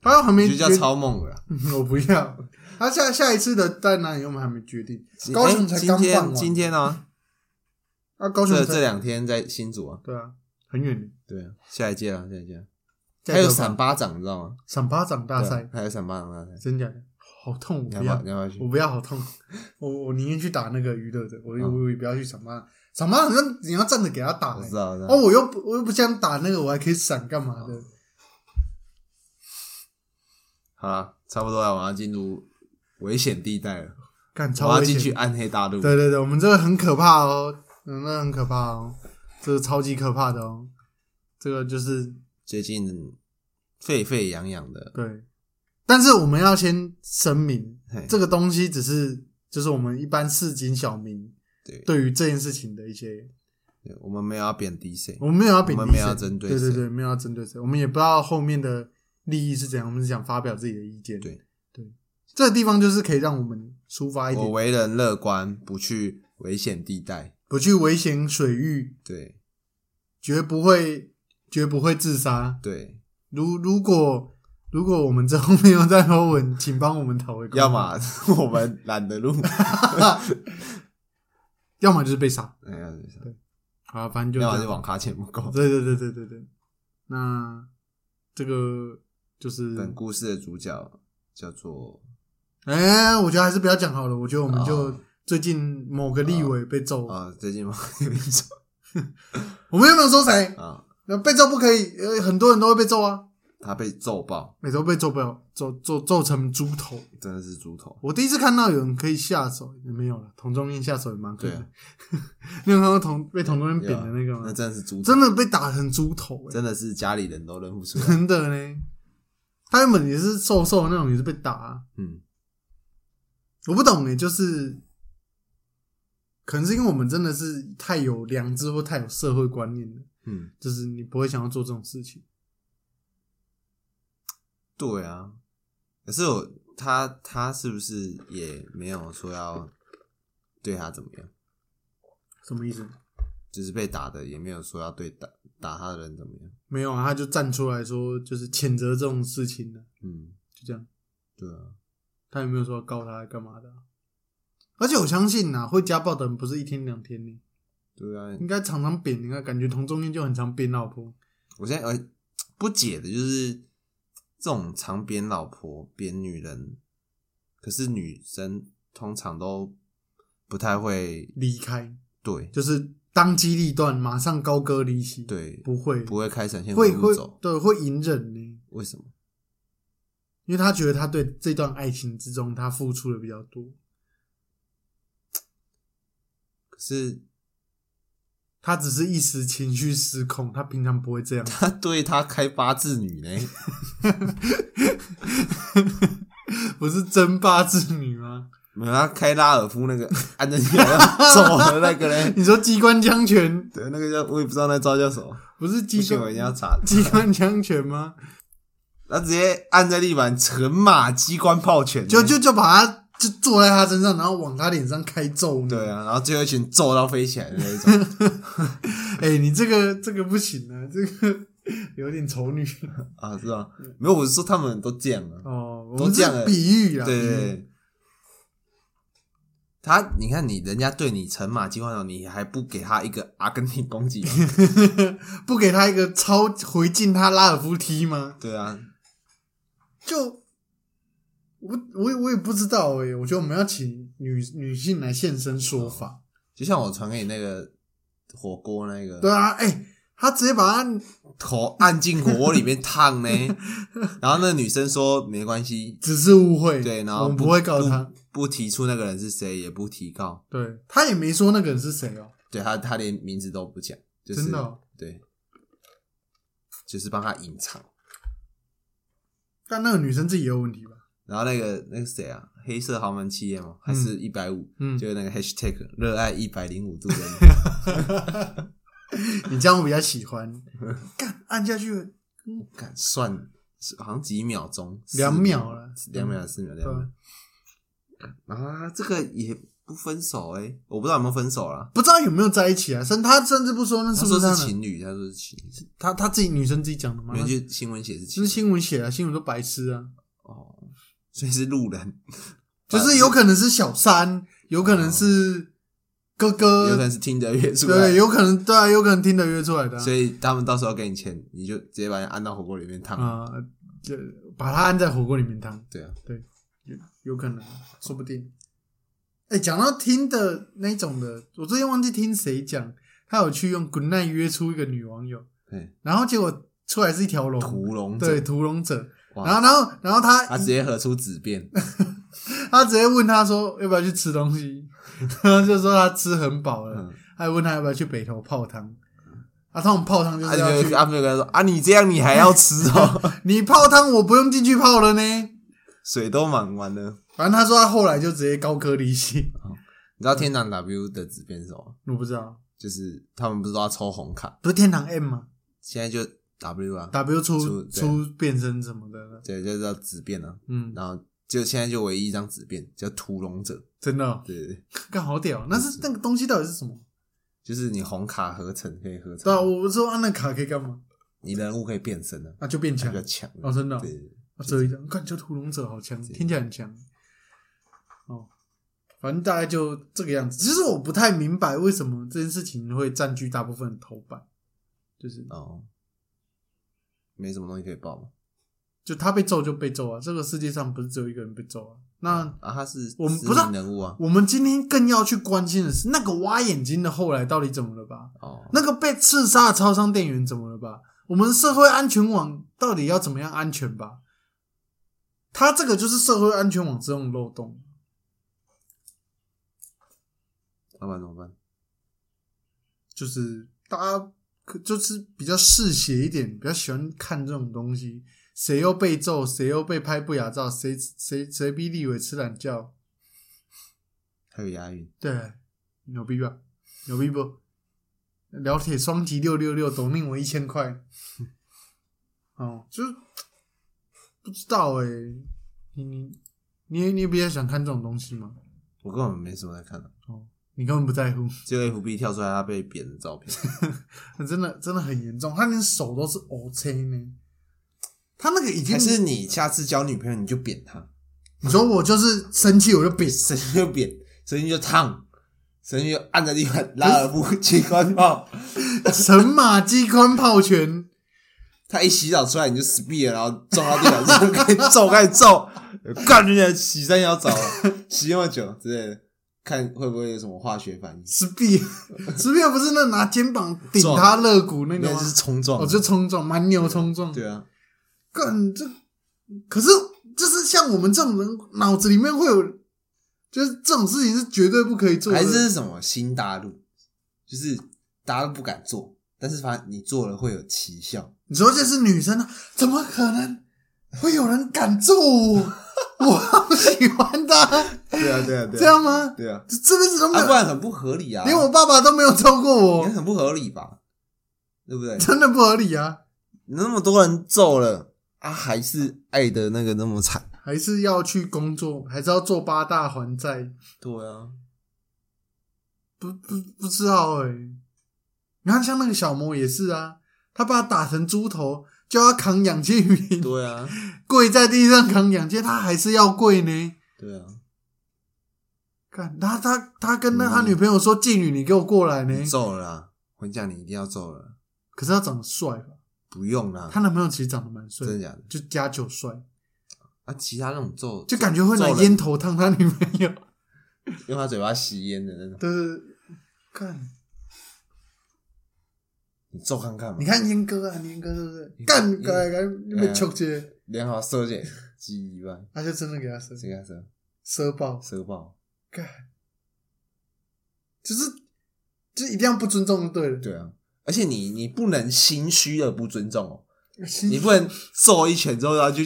他还没就叫决超梦了啦。(laughs) 我不要。他下下一次的在哪里，我们还没决定。高哎雄才今刚办完，天今天啊，啊，高雄才这这两天在新竹啊，对啊，很远的。对啊，下一届啊，下一届还有闪巴掌，你知道吗？闪巴掌大对啊赛，还有闪巴掌大赛，真假的？好痛，我不要你要不要？你，要不要去我？不要，好痛。(laughs) 我我宁愿去打那个娱乐的，我嗯我也不要去闪巴掌。闪巴掌那你要站着给他打知道，我知哦，我又不我又不想打那个，我还可以闪干嘛的？好了，差不多了，我要进入危险地带了，干我要进去暗黑大陆。对对对，我们这个很可怕哦，嗯，那很可怕哦，这个超级可怕的哦，这个就是最近沸沸扬扬的，对，但是我们要先声明嘿，这个东西只是就是我们一般市井小民对。对于这件事情的一些，对我们没有要贬低谁。我，们没有要贬低我们没有要谁。针对谁。对对对，没有要针对谁，我们也不知道后面的利益是怎样，我们是想发表自己的意见。对对，这个地方就是可以让我们抒发一点我点，为人乐观，不去危险地带。不去危险水域，对绝不会绝不会自杀。对，如如果如果我们之后没有再发文，请帮我们讨回公道。要么我们懒得录 (laughs) (laughs) 要么就是被杀。哎呀，好，反正就这样要么就网咖钱不够。对对对对对对。那这个就是，本故事的主角叫做哎、我觉得还是不要讲好了。我觉得我们就哦最近某个立委被揍，啊，最近吗？有一种我们又没有说谁？啊，那被揍不可以，呃，很多人都会被揍啊，他被揍爆，每周被揍不了，揍揍揍成猪头。真的是猪头。我第一次看到有人可以下手，也没有了。童中燕下手也蛮狠的对啊。(laughs) 你有看到童被童中燕扁的那个吗那？真的是猪头，真的被打成猪头、欸，真的是家里人都认不出来。真的呢。他原本也是瘦瘦的那种，也是被打、啊。嗯，我不懂哎、就是可能是因为我们真的是太有良知或太有社会观念了，嗯，就是你不会想要做这种事情。对啊。可是我他他是不是也没有说要对他怎么样？什么意思？就是被打的也没有说要对打打他的人怎么样？没有啊，他就站出来说，就是谴责这种事情的，嗯，就这样。对啊，他也没有说要告他干嘛的啊、而且我相信呐、会家暴的人不是一天两天呢，对啊。应该常常扁。应该，感觉同中间就很常扁老婆。我现在呃不解的就是这种常扁老婆、扁女人，可是女生通常都不太会离开，对就是当机立断，马上高歌离席。，对不会，不会开闪现会会对会隐忍呢，为什么？因为他觉得他对这段爱情之中他付出的比较多，可是他只是一时情绪失控，他平常不会这样。他对他开八字女呢？(laughs) 不是真八字女吗？没有，他开拉尔夫那个 (laughs) 按着脚要走的那个呢？(laughs) 你说机关枪拳对，那个叫我也不知道那招叫什么，不是机不行，我关一定要查。机关枪拳吗？他直接按在地板，乘马机关炮拳，就就就把他就坐在他身上，然后往他脸上开揍你。对啊，然后最后一拳揍到飞起来的那一种 (laughs) 哎、你这个这个不行啊，这个有点丑女啊，是吧？没有，我是说他们都这样啊。哦。都这样了比喻啊，对，他你看你人家对你乘马机关炮，你还不给他一个阿根廷攻击？(laughs) 不给他一个超回敬他拉尔夫踢吗？对啊，就我我也我也不知道哎、我觉得我们要请女女性来现身说法。就像我传给你那个火锅那个，对啊，哎、他直接把他头按进火锅里面烫呢，(laughs) 然后那女生说没关系，只是误会，对，然后我们不会告他。不，提出那个人是谁，也不提告，对。他也没说那个人是谁哦，对他他连名字都不讲，就是真的哦。对，就是帮他隐藏。但那个女生自己也有问题吧？然后那个那个谁啊，黑色豪门企业嘛，还是一百五，嗯。就是那个 hashtag 热爱一百零五度的 (laughs) (laughs) 你这样我比较喜欢。干按下去，敢算好像几秒钟，两秒了。四两秒四秒两秒。对啊，这个也不分手哎、我不知道有没有分手啦。不知道有没有在一起啊？甚他甚至不说那他说是不是情侣，他说是情侣，他他自己女生自己讲的吗？因为就新闻写是这是情侣。新闻写啊，新闻都白痴啊，哦，所以是路人，(laughs) 就是有可能是小三，有可能是哥哥，有可能是听得约出来，对，有可能对啊，有可能听得约出来的啊。所以他们到时候给你钱，你就直接把人按到火锅里面烫。啊，就把他按在火锅里面烫，对啊，有有可能，说不定。哎、讲到听的那种的，我最近忘记听谁讲，他有去用 Good Night 约出一个女网友，对，然后结果出来是一条龙，屠龙者对，屠龙者。然后，然后，然后他他直接合出纸变，(laughs) 他直接问他说要不要去吃东西，然后就说他吃很饱了，嗯，还问他要不要去北头泡汤。啊，他们泡汤就啊，是要去，没有，啊，没有跟他说啊，你这样你还要吃哦，(laughs) 你泡汤我不用进去泡了呢。水都满完了。反正他说他后来就直接高科离席，你知道天堂 W 的纸变是什么？我不知道，就是他们不是都要抽红卡，不是天堂 M 吗现在就 W 啊，？W 出出对出变身什么的，对，就叫纸变啊。嗯，然后就现在就唯一一张纸变叫屠龙者，真的哦，对对对，干好屌，那是那个东西到底是什么？就是你红卡合成可以合成，对啊，我说按那卡可以干嘛？你人物可以变身啊，那，就变强那个强哦，真的哦，对对对啊这一张，看这屠龙者好强，听起来很强。哦，反正大概就这个样子。其实我不太明白为什么这件事情会占据大部分的头版，就是哦，没什么东西可以报嘛。就他被揍就被揍啊，这个世界上不是只有一个人被揍啊。那啊，他是我们不是名人物啊，我们今天更要去关心的是那个挖眼睛的后来到底怎么了吧？哦，那个被刺杀的超商店员怎么了吧？我们社会安全网到底要怎么样安全吧？他这个就是社会安全网这种漏洞，要不然怎么办？就是大家可就是比较嗜血一点，比较喜欢看这种东西。谁又被揍，谁又被拍不雅照，谁谁谁逼立委吃懒觉，还有押韵，对，牛逼吧？牛逼不？聊铁双击六六六，抖令我一千块。(laughs) 哦，就是不知道哎、你你你你也比较想看这种东西吗？我根本没什么在看的，哦，你根本不在乎，只有 FB 跳出来他被扁的照片，(laughs) 真的真的很严重，他连手都是 O C 呢。他那个已经还是你下次交女朋友你就扁他，你说我就是生气我就扁，(laughs) 神经就扁，神经就烫，神经就按在地板拉尔布机关炮，神马机关炮拳，他一洗澡出来你就 speed 了，然后撞到地板上开始揍，开始揍，(laughs) 干人家洗三摇澡，洗那么久之类的，看会不会有什么化学反应？石壁，石壁不是那拿肩膀顶他肋骨那个吗那是？冲撞，哦，就冲撞，蛮牛冲撞。对啊，干这，可是就是像我们这种人，脑子里面会有，就是这种事情是绝对不可以做的。还是什么新大陆，就是大家都不敢做，但是反正你做了会有奇效。你说这是女生呢？怎么可能会有人敢揍我？我好喜欢他，对啊，对啊，对这样吗？对啊，这这辈子都没啊，有，不然很不合理啊，连我爸爸都没有揍过也我，很不合理吧？对不对？真的不合理啊！那么多人揍了啊，还是爱的那个那么惨。还是要去工作，还是要做八大还债？对啊，不不不知道哎、你看，像那个小魔也是啊，他把他打成猪头，叫他扛氧气瓶，对啊，跪在地上扛氧气，他还是要跪呢。对啊，看他他他跟那嗯他女朋友说：“妓女，你给我过来呢。揍了啦！我跟你讲，你一定要揍了，”可是他长得帅吧？不用啦，他男朋友其实长得蛮帅，真的假的？就加九帅，啊，其他那种揍，就感觉会拿烟头烫他女朋友。用他嘴巴吸烟的那种，对 (laughs) 对，对看你揍看看嘛。你看英哥啊，英哥是不是？干你干干你被抽接，连好射箭，鸡一万，他就真的给他射。给他射？射爆，射爆，干，就是就一定要不尊重就对了。对啊，而且你你不能心虚而不尊重哦，你不能揍一拳之后，然后就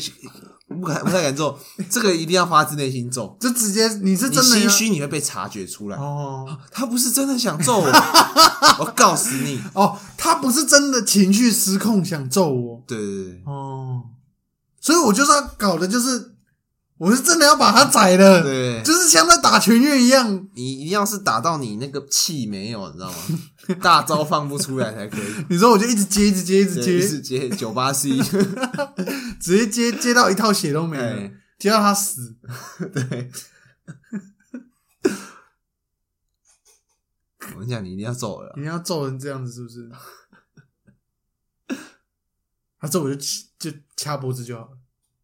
不敢不太敢揍，这个一定要发自内心揍。就直接你是真的心虚，你会被察觉出来。哦他不是真的想揍我，(laughs) 我告死你！哦，他不是真的情绪失控想揍我对对对哦，所以我就是要搞的就是，我是真的要把他宰了，对，就是像在打拳乐一样。你一定要是打到你那个气没有，你知道吗？(laughs) 大招放不出来才可以。你说我就一直接，一直接，一直接，一直接九八 C，(laughs) 直接接接到一套血都没了哎，接到他死。(laughs) 对。我跟你讲，你一定要揍我了一。定要揍成这样子，是不是？他揍我就就掐脖子就好了，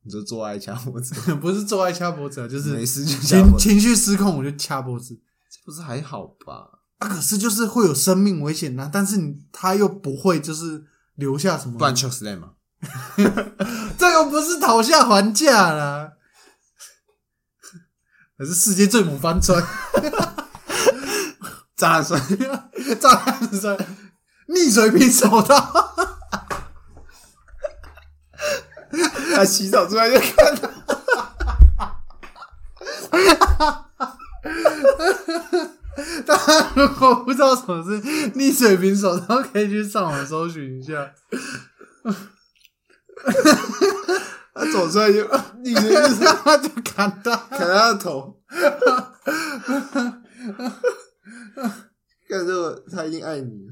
你就做爱掐脖子，(laughs) 不是做爱掐脖子啊，就是没事就掐情脖子，情绪失控我就掐脖子。这不是还好吧？啊，可是就是会有生命危险呐、但是你他又不会就是留下什么，不然 choke slam 嘛，这个不是讨价还价啦，(laughs) 可是世界最猛翻船，(laughs) 炸酸，炸弹摔，逆水平手刀，他洗澡出来就看到。(laughs) 大家如果不知道什么是逆水平手刀，可以去上网搜寻一下。他走出来就逆水平手他就砍他，砍他的头，看这个他一定爱你，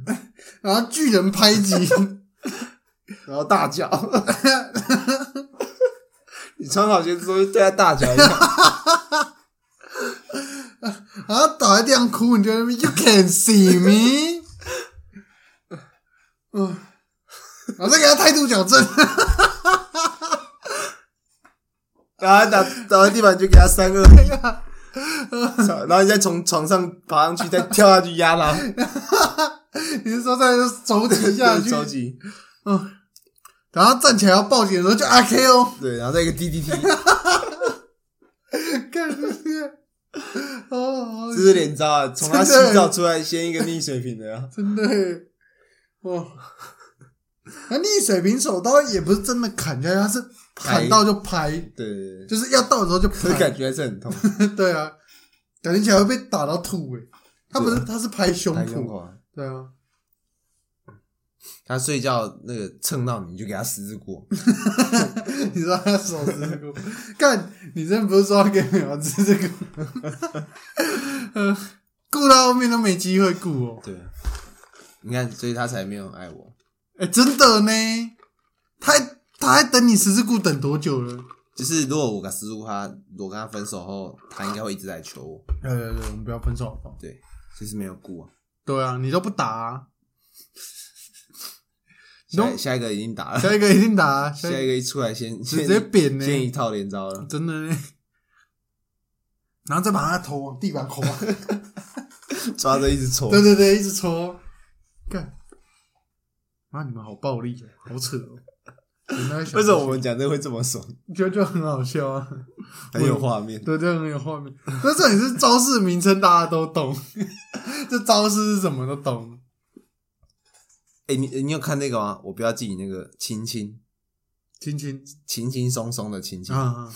然后巨人拍击，然后大叫。(laughs) 你穿好鞋子就对他大叫一下，然 (laughs) 后倒在地上哭，你就在那边 You can see me，嗯，然后再给他态度矫正，(laughs) 然后他打倒在地板就给他三二一，操然后你再从床上爬上去，再跳下去压他，(laughs) 你是说在这手挤下去，收集，嗯，然后站起来要报警的时候就阿 K 哦，对，然后再一个 DDT，看这些，(laughs) 哦，好这是连招啊！从他洗澡出来，先一个逆水平的啊，真的耶，哦，那逆水平手刀也不是真的砍下去，他是砍到就拍，对。对对，就是要到的时候就拍，可是感觉还是很痛，(laughs) 对啊，感觉起来会被打到吐诶。他不是，他是拍胸脯，胸口啊。对啊，他睡觉那个蹭到你，你就给他十字过，(laughs) 你说他手指骨，干，你真的不是说要给美瑶吃这个，嗯，顾到后面都没机会顾哦。对，你看，所以他才没有爱我。哎、真的呢，他还他还等你十字固等多久了？就是如果我跟十字固他，我跟他分手后，他应该会一直来求我。对对对，我们不要分手好不好？对，就是没有顾啊。对啊，你都不打、啊，下一个已经打了，下一个已经打、了，(laughs) 下一个下一出来先直接扁呢、先一套连招了。真的呢。然后再把他头往地板抠，(laughs) 抓着一直戳。对对对，一直戳，干，妈你们好暴力哦，好扯哦。(laughs) 为什么我们讲这会这么爽？就就很好笑啊？很有画面。对，就很有画面。那这里是招式名称，大家都懂，这招式是什么都懂。哎、你你有看那个吗？我不要记你那个轻轻亲亲轻轻松松的轻轻。啊啊，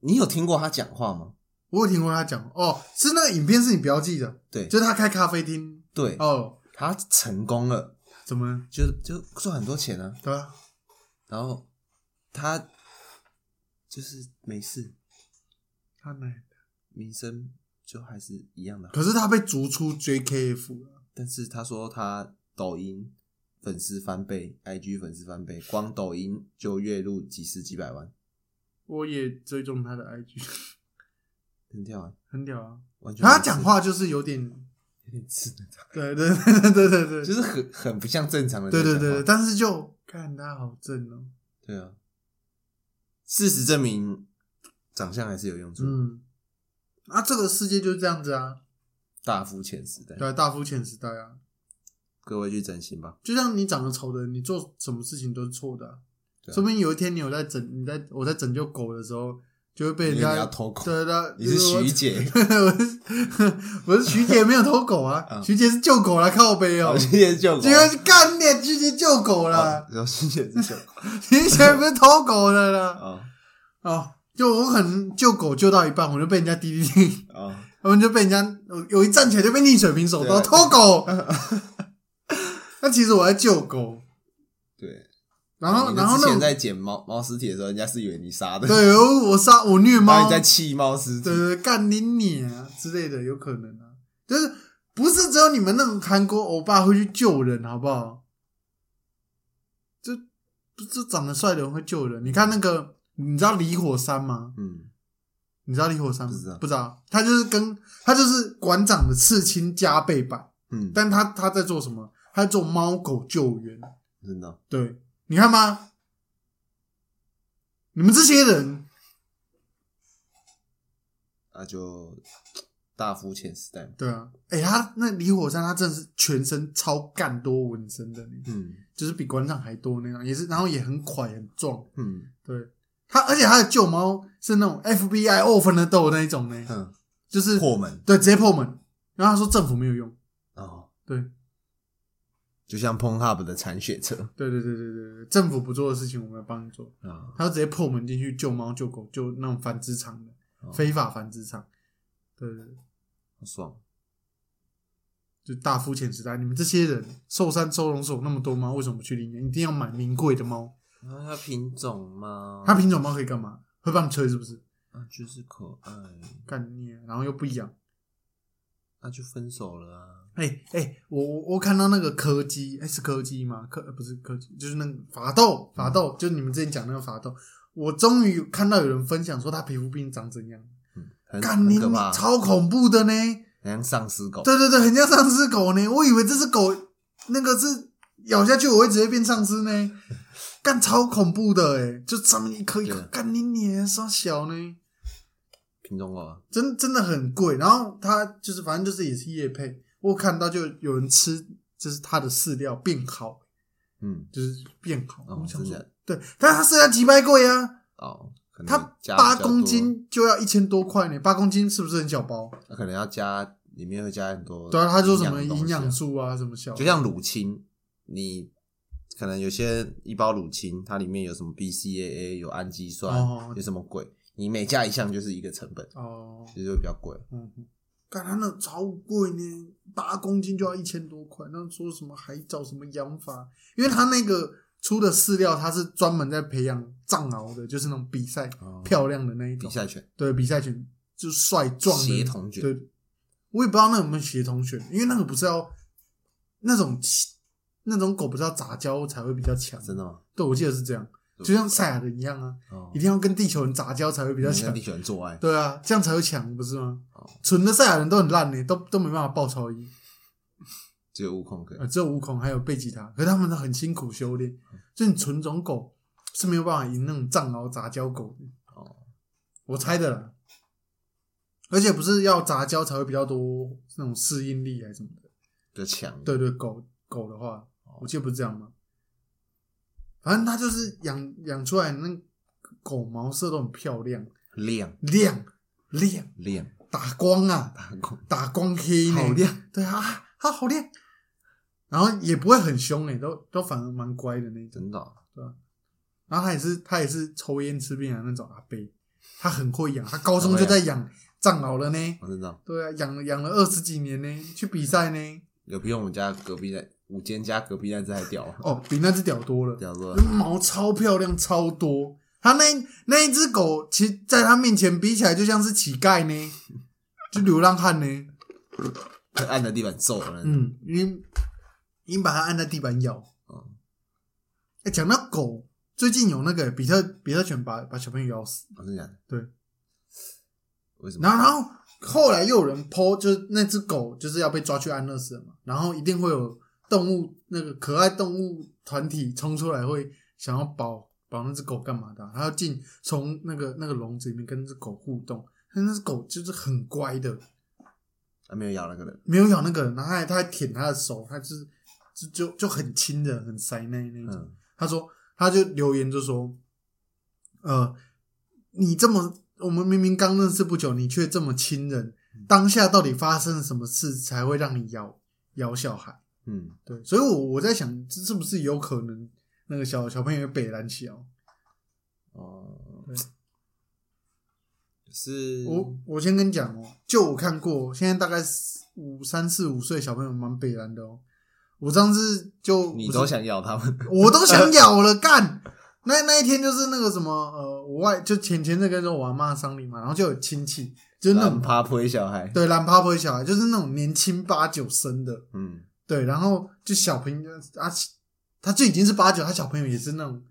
你有听过他讲话吗？我有听过他讲哦，是那个影片是你不要记的，对就是他开咖啡厅对，哦，他成功了，怎么就就赚很多钱啊。对啊？然后他就是没事，他奶，名声就还是一样的好。可是他被逐出 JKF 了，但是他说他抖音粉丝翻倍，IG 粉丝翻倍，光抖音就月入几十几百万，我也追踪他的 IG，很屌啊！很屌啊。完全他讲话就是有点，有点刺的，对 (laughs) 对对对对对，就是很很不像正常人在讲话。对对对，但是就看他好正哦，对啊，事实证明长相还是有用处，嗯，啊，这个世界就是这样子啊，大肤浅时代，对啊，大肤浅时代啊，各位去整形吧。就像你长得丑的人，你做什么事情都是错的啊、对啊说不定有一天你有在拯，你在我在拯救狗的时候，就会被人因为你家要偷狗，对对，你是徐姐，(laughs) 我是 (laughs) 我是徐姐，没有偷狗啊，嗯徐姐是救狗来靠背哦哦，，徐姐是救狗，结果干你，徐姐救狗啦，然后徐姐是救狗，(laughs) 徐姐不是偷狗的啦，哦哦，就我可能救狗救到一半，我就被人家滴滴滴，哦，他们就被人家有一站起来就被逆水瓶手刀对偷狗，那其实我在救狗，对。然后然后那种之前在捡猫猫尸体的时候，人家是以为你杀的，对我我杀我虐 (laughs) 然后猫你，在气猫尸体对，对，对干你你啊之类的，有可能啊，就是不是只有你们那种韩国欧巴会去救人，好不好？就就长得帅的人会救人。你看那个，你知道李火山吗？嗯，你知道李火山吗？不知道不知道。他就是跟他就是馆长的刺青加倍版，嗯，但他他在做什么？他在做猫狗救援。真的，对，你看吗？你们这些人，那就大肤浅时代嘛，对啊，哎、他那李火山，他真的是全身超干多纹身的呢，嗯。就是比馆长还多那样，也是，然后也很快很壮。嗯。对。他，而且他的救猫是那种 FBI 二分的斗那一种呢，嗯，就是破门。对直接破门。然后他说政府没有用，哦，对就像 Pornhub 的铲雪车对对对对对对，政府不做的事情我们要帮你做。啊，他就直接破门进去救猫救狗，救那种繁殖场的、哦非法繁殖场。对对对，好爽，就大肤浅时代，你们这些人寿山收容所那么多猫，为什么不去领养？一定要买名贵的猫？然后它品种猫，它品种猫可以干嘛？会帮你吹是不是？啊就是可爱，干你啊，然后又不养。那就分手了啊，哎、哎、我我我看到那个柯基，哎、是柯基吗？柯呃不是柯基，就是那个法斗，法斗，就是你们之前讲那个法斗。我终于看到有人分享说他皮肤病长怎样，嗯，很干你很，超恐怖的呢！很像丧尸狗，对对对，很像丧尸狗呢。我以为这只狗那个是咬下去我会直接变丧尸呢，(laughs) 干超恐怖的哎，就上面一颗一颗，干你脸稍小呢，真真的很贵。然后它就是反正就是也是叶配，我看到就有人吃，就是它的饲料变好，嗯，就是变好。哦我想说对，但它饲料几百贵啊，哦，可能它八公斤就要一千多块呢，八公斤是不是很小包？那可能要加里面会加很多，对啊，他说什么营养素啊，什么小，就像乳清，你可能有些一包乳清，它里面有什么 BCAA，有氨基酸，哦。有什么鬼，你每加一项就是一个成本，哦。其实会比较贵。嗯，干他那超贵呢，八公斤就要一千多块。那说什么海藻什么养法，因为他那个出的饲料，他是专门在培养藏獒的，就是那种比赛哦漂亮的那一种。比赛犬对，比赛犬就帅壮的协同犬对，我也不知道那有没有协同犬，因为那个不是要那种那种狗不是要杂交才会比较强。真的吗？对，我记得是这样，就像赛亚人一样啊，哦一，定要跟地球人杂交才会比较强跟地。球人做爱，对啊，这样才会强，不是吗哦？纯的赛亚人都很烂呢，都都没办法爆超一。只有悟空可以呃，。只有悟空还有贝吉塔，可是他们都很辛苦修炼，就你纯种狗是没有办法赢那种藏獒杂交狗的。哦，我猜的啦。而且不是要杂交才会比较多那种适应力还是什么的。比较强。对对，狗狗的话，我记得不是这样吗？反正它就是养养出来那狗毛色都很漂亮，亮。亮亮，亮，打光啊，打光打光黑呢，好亮。对啊，它好亮，然后也不会很凶诶，都都反而蛮乖的那种。真的哦。然后他也是他也是抽烟吃槟榔那种阿伯，他很会养，他高中就在养藏獒了呢。对啊，养了养了二十几年呢，去比赛呢，有比我们家隔壁那五间家隔壁那只还屌啊，哦，比那只屌多了，屌多了毛超漂亮，超多。他那那一只狗，其实在他面前比起来，就像是乞丐呢，就流浪汉呢。(laughs) 就按在地板揍了。嗯，你你把它按在地板咬。嗯哎，讲到狗，最近有那个比特比特犬把把小朋友咬死，我真的假的？对。为什么？然后然后后来又有人 po，就是那只狗就是要被抓去安乐死了嘛，然后一定会有动物那个可爱动物团体冲出来，会想要保保那只狗干嘛的啊、他要进从那个那个笼子里面跟那只狗互动，但那只狗就是很乖的，还没有咬那个人。没有咬那个人，然后他还他还舔他的手，他就是就就就很亲的，很塞那那种。嗯，他说，他就留言就说，呃，你这么我们明明刚认识不久，你却这么亲人，当下到底发生了什么事才会让你咬咬小孩？嗯，对，所以我我在想，这是不是有可能那个小小朋友被拦起哦？哦对，是我我先跟你讲哦，就我看过，现在大概四五三四五岁小朋友蛮北蓝的哦。我上次就你都想咬他们，我都想咬了，干！那那一天就是那个什么呃，我外就前前阵跟着我阿妈丧礼嘛，然后就有亲戚，就是那种懒趴推小孩，对蓝趴婆小孩，就是那种年轻八九生的，嗯，对，然后就小朋友啊，他就已经是八九，他小朋友也是那种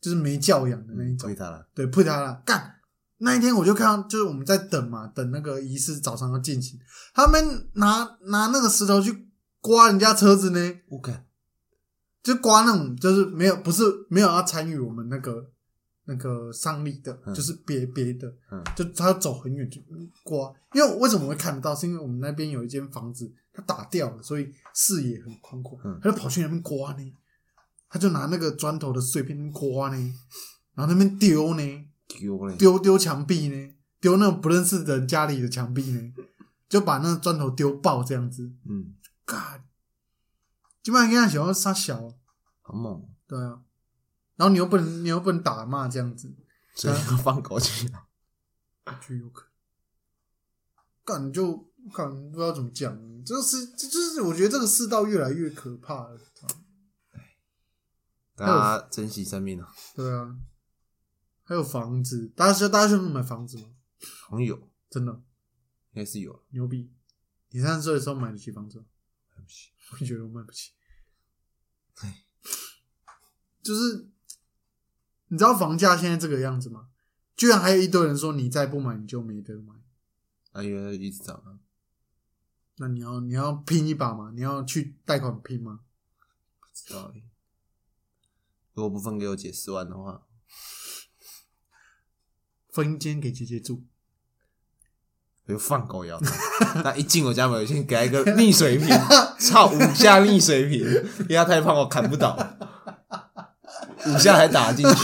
就是没教养的那一种推，他了，对，扑他了，干。那一天我就看到，就是我们在等嘛，等那个仪式早上要进行，他们拿拿那个石头去刮人家车子呢，我看就刮那种，就是没有不是没有要参与我们那个那个丧礼的，嗯就是别别的，嗯就他要走很远去刮。因为为什么会看得到？是因为我们那边有一间房子，它打掉了，所以视野很宽阔嗯，他就跑去那边刮呢，他就拿那个砖头的碎片刮呢，然后那边丢呢，丢嘞，丢丢墙壁呢，丢那种不认识的人家里的墙壁呢，就把那个砖头丢爆这样子。嗯，God，基本上跟他小要杀小啊。好猛，对啊，然后你又不能，你又不能打骂这样子，所以要放狗去咬，就有可能。干就干不知道怎么讲，这是这就是我觉得这个世道越来越可怕了。大家珍惜生命啊，对啊，还有房子，大家是大家是买房子吗？好像有，真的应该是有了，牛逼！你三十岁的时候买得起房子吗？买不起，我觉得我买不起。唉 (laughs) 就是你知道房价现在这个样子吗？居然还有一堆人说你再不买你就没得买。啊，因为一直涨啊，那你要你要拼一把吗？你要去贷款拼吗？不知道欸如果不分给我姐十万的话，分一间给姐姐住，我就放狗咬他。那一进我家门，我先给他一个溺水瓶，操五下溺水瓶，因为他太胖，我砍不倒，五下还打进去。(laughs)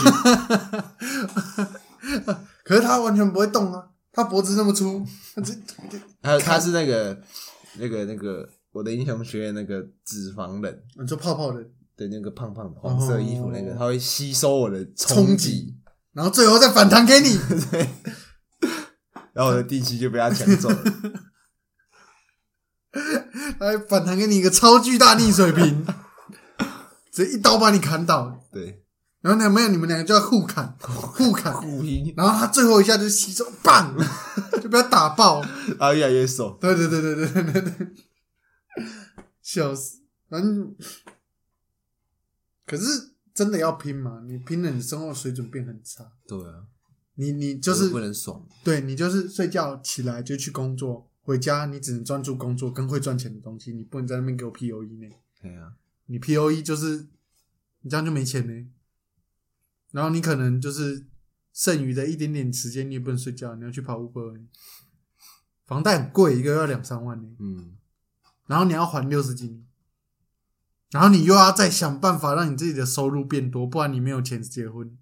可是他完全不会动啊，他脖子那么粗，他这还有他是那个那个那个我的英雄学院那个脂肪人你说泡泡的的那个胖胖的黄色衣服那个，哦他会吸收我的冲击，然后最后再反弹给你，(laughs) 对，然后我的地契就被他抢走了。(laughs) 来反弹给你一个超巨大逆水瓶，直接一刀把你砍倒，对，然后呢没有你们两个就要互砍，互砍，然后他最后一下就吸收，棒，就被他打爆。(laughs) 然后越来越瘦。对对对对对对对，笑死！反正，可是真的要拼嘛？你拼了，你生活水准变很差。对啊，你你就是不能爽。对你就是睡觉起来就去工作，回家你只能专注工作跟会赚钱的东西，你不能在那边给我 P O E 呢。对啊，你 P O E 就是你这样就没钱呢。然后你可能就是剩余的一点点时间，你也不能睡觉，你要去跑 Uber，房贷很贵，一个月要两三万呢。嗯，然后你要还六十几年，然后你又要再想办法让你自己的收入变多，不然你没有钱结婚，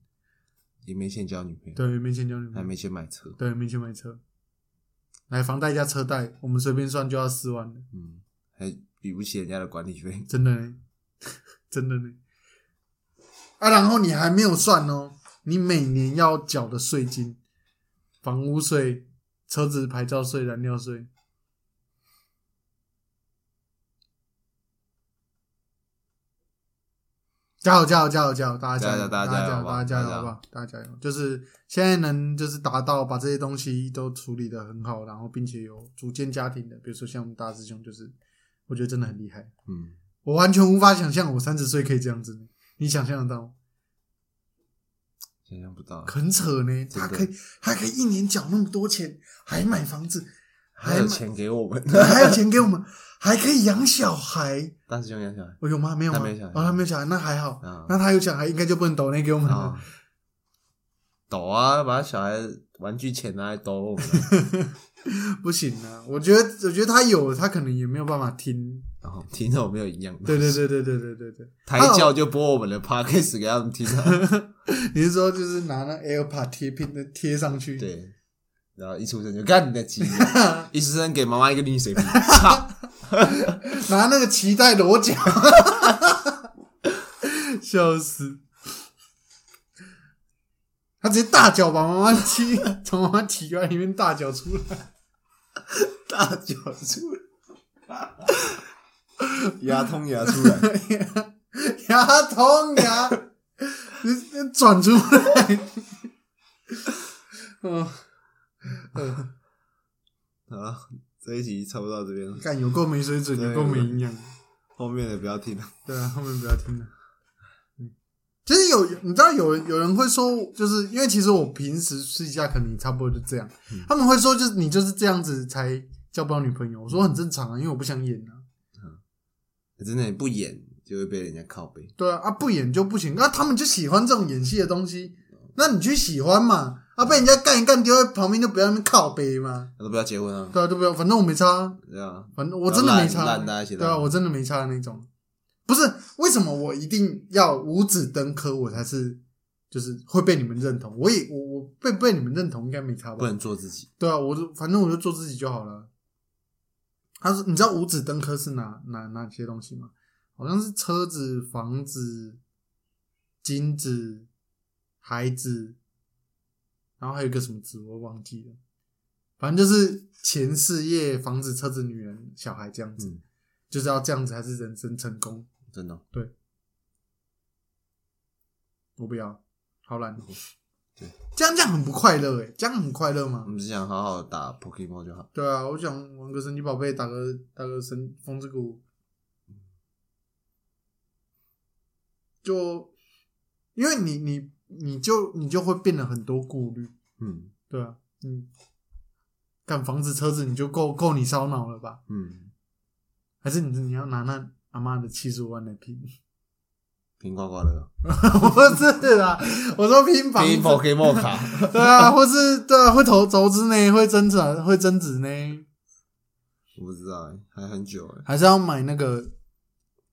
也没钱交女朋友，对，没钱交女朋友，还没钱买车。对，没钱买车，来房贷加车贷，我们随便算就要四万了，嗯，还比不起人家的管理费。(laughs) 真的呢，(laughs) 真的呢。啊，然后你还没有算哦，你每年要缴的税金、房屋税、车子牌照税、燃料税，加油加油加油加油！大家加油！大家加油大家加油！好不好？大家加油！就是现在能就是达到把这些东西都处理的很好，然后并且有组建家庭的，比如说像我们大师兄，就是我觉得真的很厉害。嗯，我完全无法想象我三十岁可以这样子，你想象得到吗？想象不到。很扯呢，他可以，他可以一年缴那么多钱，还买房子，还有钱给我们，还有钱给我们，(laughs) 还可以养小孩。大师兄养小孩我有吗？没有吗？他没小孩哦，他没有小孩，那还好。啊那他有小孩，应该就不能抖那给我们了。啊，抖啊，把小孩玩具钱拿来抖我们啊，(laughs) 不行啊！我觉得，我觉得他有，他可能也没有办法听。然后听着我没有营养。对对，对对对对对对。胎教就播我们的 podcast 给他们听啊。(laughs) 你是说就是拿那 AirPod 贴片的贴上去？，对，然后一出生就干你的鸡，(laughs) 一出生给妈妈一个绿水瓶，操！(laughs) 拿那个脐带裸脚，笑死！他直接大脚把妈妈踢，(laughs) 从妈妈体外里面大脚出来，大脚出来，(laughs) 牙痛牙出来，牙痛牙，转出来。嗯嗯，啊，这一集差不多到这边了，干有够没水准，有够没营养。(laughs) 后面的不要听了。对啊，后面不要听了。嗯，其实有你知道有有人会说，就是因为其实我平时私底下可能差不多就这样，他们会说就是你就是这样子才交不到女朋友。我说很正常啊，因为我不想演啊。真的你不演就会被人家靠背，对啊，啊不演就不行，那、他们就喜欢这种演戏的东西，那你去喜欢嘛，啊被人家干一干丢在旁边就不要那边靠背嘛，那都不要结婚啊，对啊，对不要？反正我没差啊，对啊，反正我真的没差，烂烂大家一起对啊，我真的没差的那种。不是为什么我一定要五子登科，我才是就是会被你们认同？我也我我被被你们认同应该没差吧？不能做自己，对啊，我就反正我就做自己就好了。他说：“你知道五子登科是哪哪哪些东西吗？好像是车子、房子、金子、孩子，然后还有一个什么字我忘记了。反正就是钱、事业、房子、车子、女人、小孩这样子，嗯就是要这样子才是人生成功。真的哦。我不要，好懒。对，这样这样很不快乐诶，这样很快乐吗我？们只想好好打 Pokemon 就好。对啊，我想玩个神奇宝贝，打个打个神风之谷，就因为你你你就你就会变得很多顾虑，嗯对啊，嗯，干房子车子你就够够你烧脑了吧？嗯，还是你你要拿那阿妈的七十五万来拼？(laughs) 拼刮刮乐，不是啦，我说拼房子拼 Pokemon 卡，(laughs) 对啊，或是对啊，会投投资呢，会增值啊，会增值呢，我不知道欸，还很久哎。还是要买那个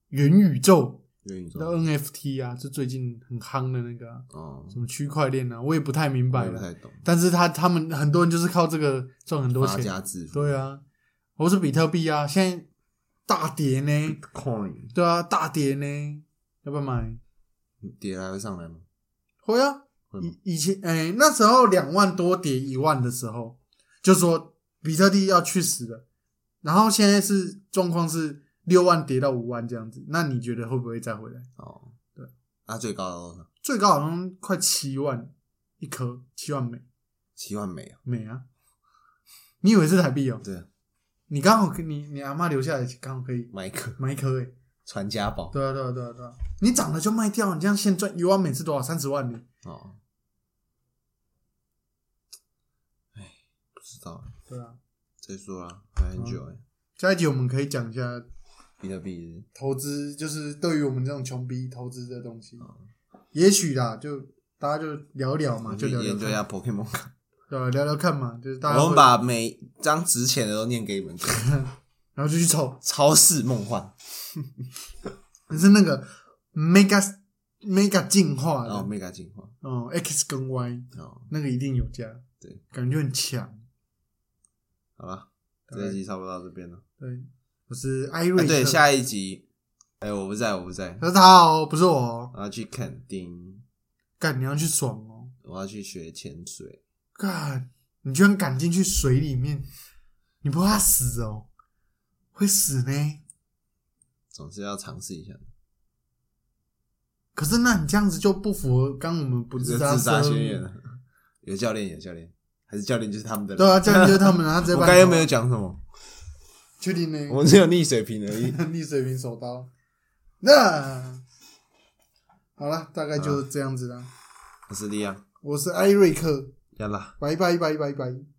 元宇宙的 NFT 啊，是最近很夯的那个啊、哦，什么区块链啊，我也不太明白不太懂，但是他他们很多人就是靠这个赚很多发钱。家致富。对啊，或是比特币啊，现在大跌呢对啊，大跌呢，要不要买？跌还会上来吗？会啊，以以前哎、那时候两万多跌一万的时候，就说比特币要去死了，然后现在是状况是六万跌到五万这样子，那你觉得会不会再回来？哦，对，那最高的多少？最高好像快七万一颗，七万美七万美啊！美啊！你以为是台币哦？对啊，你刚好可你你阿妈留下来刚好可以买一颗买一颗诶。传家宝对啊对啊对啊对啊，你涨了就卖掉，你这样现赚一万美是多少？三十万呢？哦。哎，不知道，对啊，再说啊，还很久哎。下一集我们可以讲一下比特币投资就是对于我们这种穷逼投资的东西，也许啦，就大家就聊聊嘛，就聊聊去研究一下，Pokemon 卡。对吧？聊聊看嘛，就是大家我们把每张值钱的都念给你们听。(laughs) 然后就去抽，超市梦幻可 (laughs) 是那个 mega mega 进化的，哦，mega 进化哦 X 跟 Y 哦，那个一定有价，对，感觉很强。好了，这一集差不多到这边了。对，我是艾瑞啊，对，下一集，哎，我不在，我不在，可是他哦，不是我哦，我要去垦丁，干你要去爽哦，我要去学潜水。干你居然敢进去水里面，你不怕死哦？会死呢。总是要尝试一下。可是那你这样子就不符合刚我们不自杀自杀生宣言了，有教练，有教练，还是教练就是他们的人。对啊，教练就是他们，他直接 (laughs) 把你我刚才又没有讲什么，确定呢？我们只有逆水平而已。(laughs) 逆水平手刀。那好了，大概就是这样子啦。我是利亚，我是艾瑞克。拜拜拜拜拜。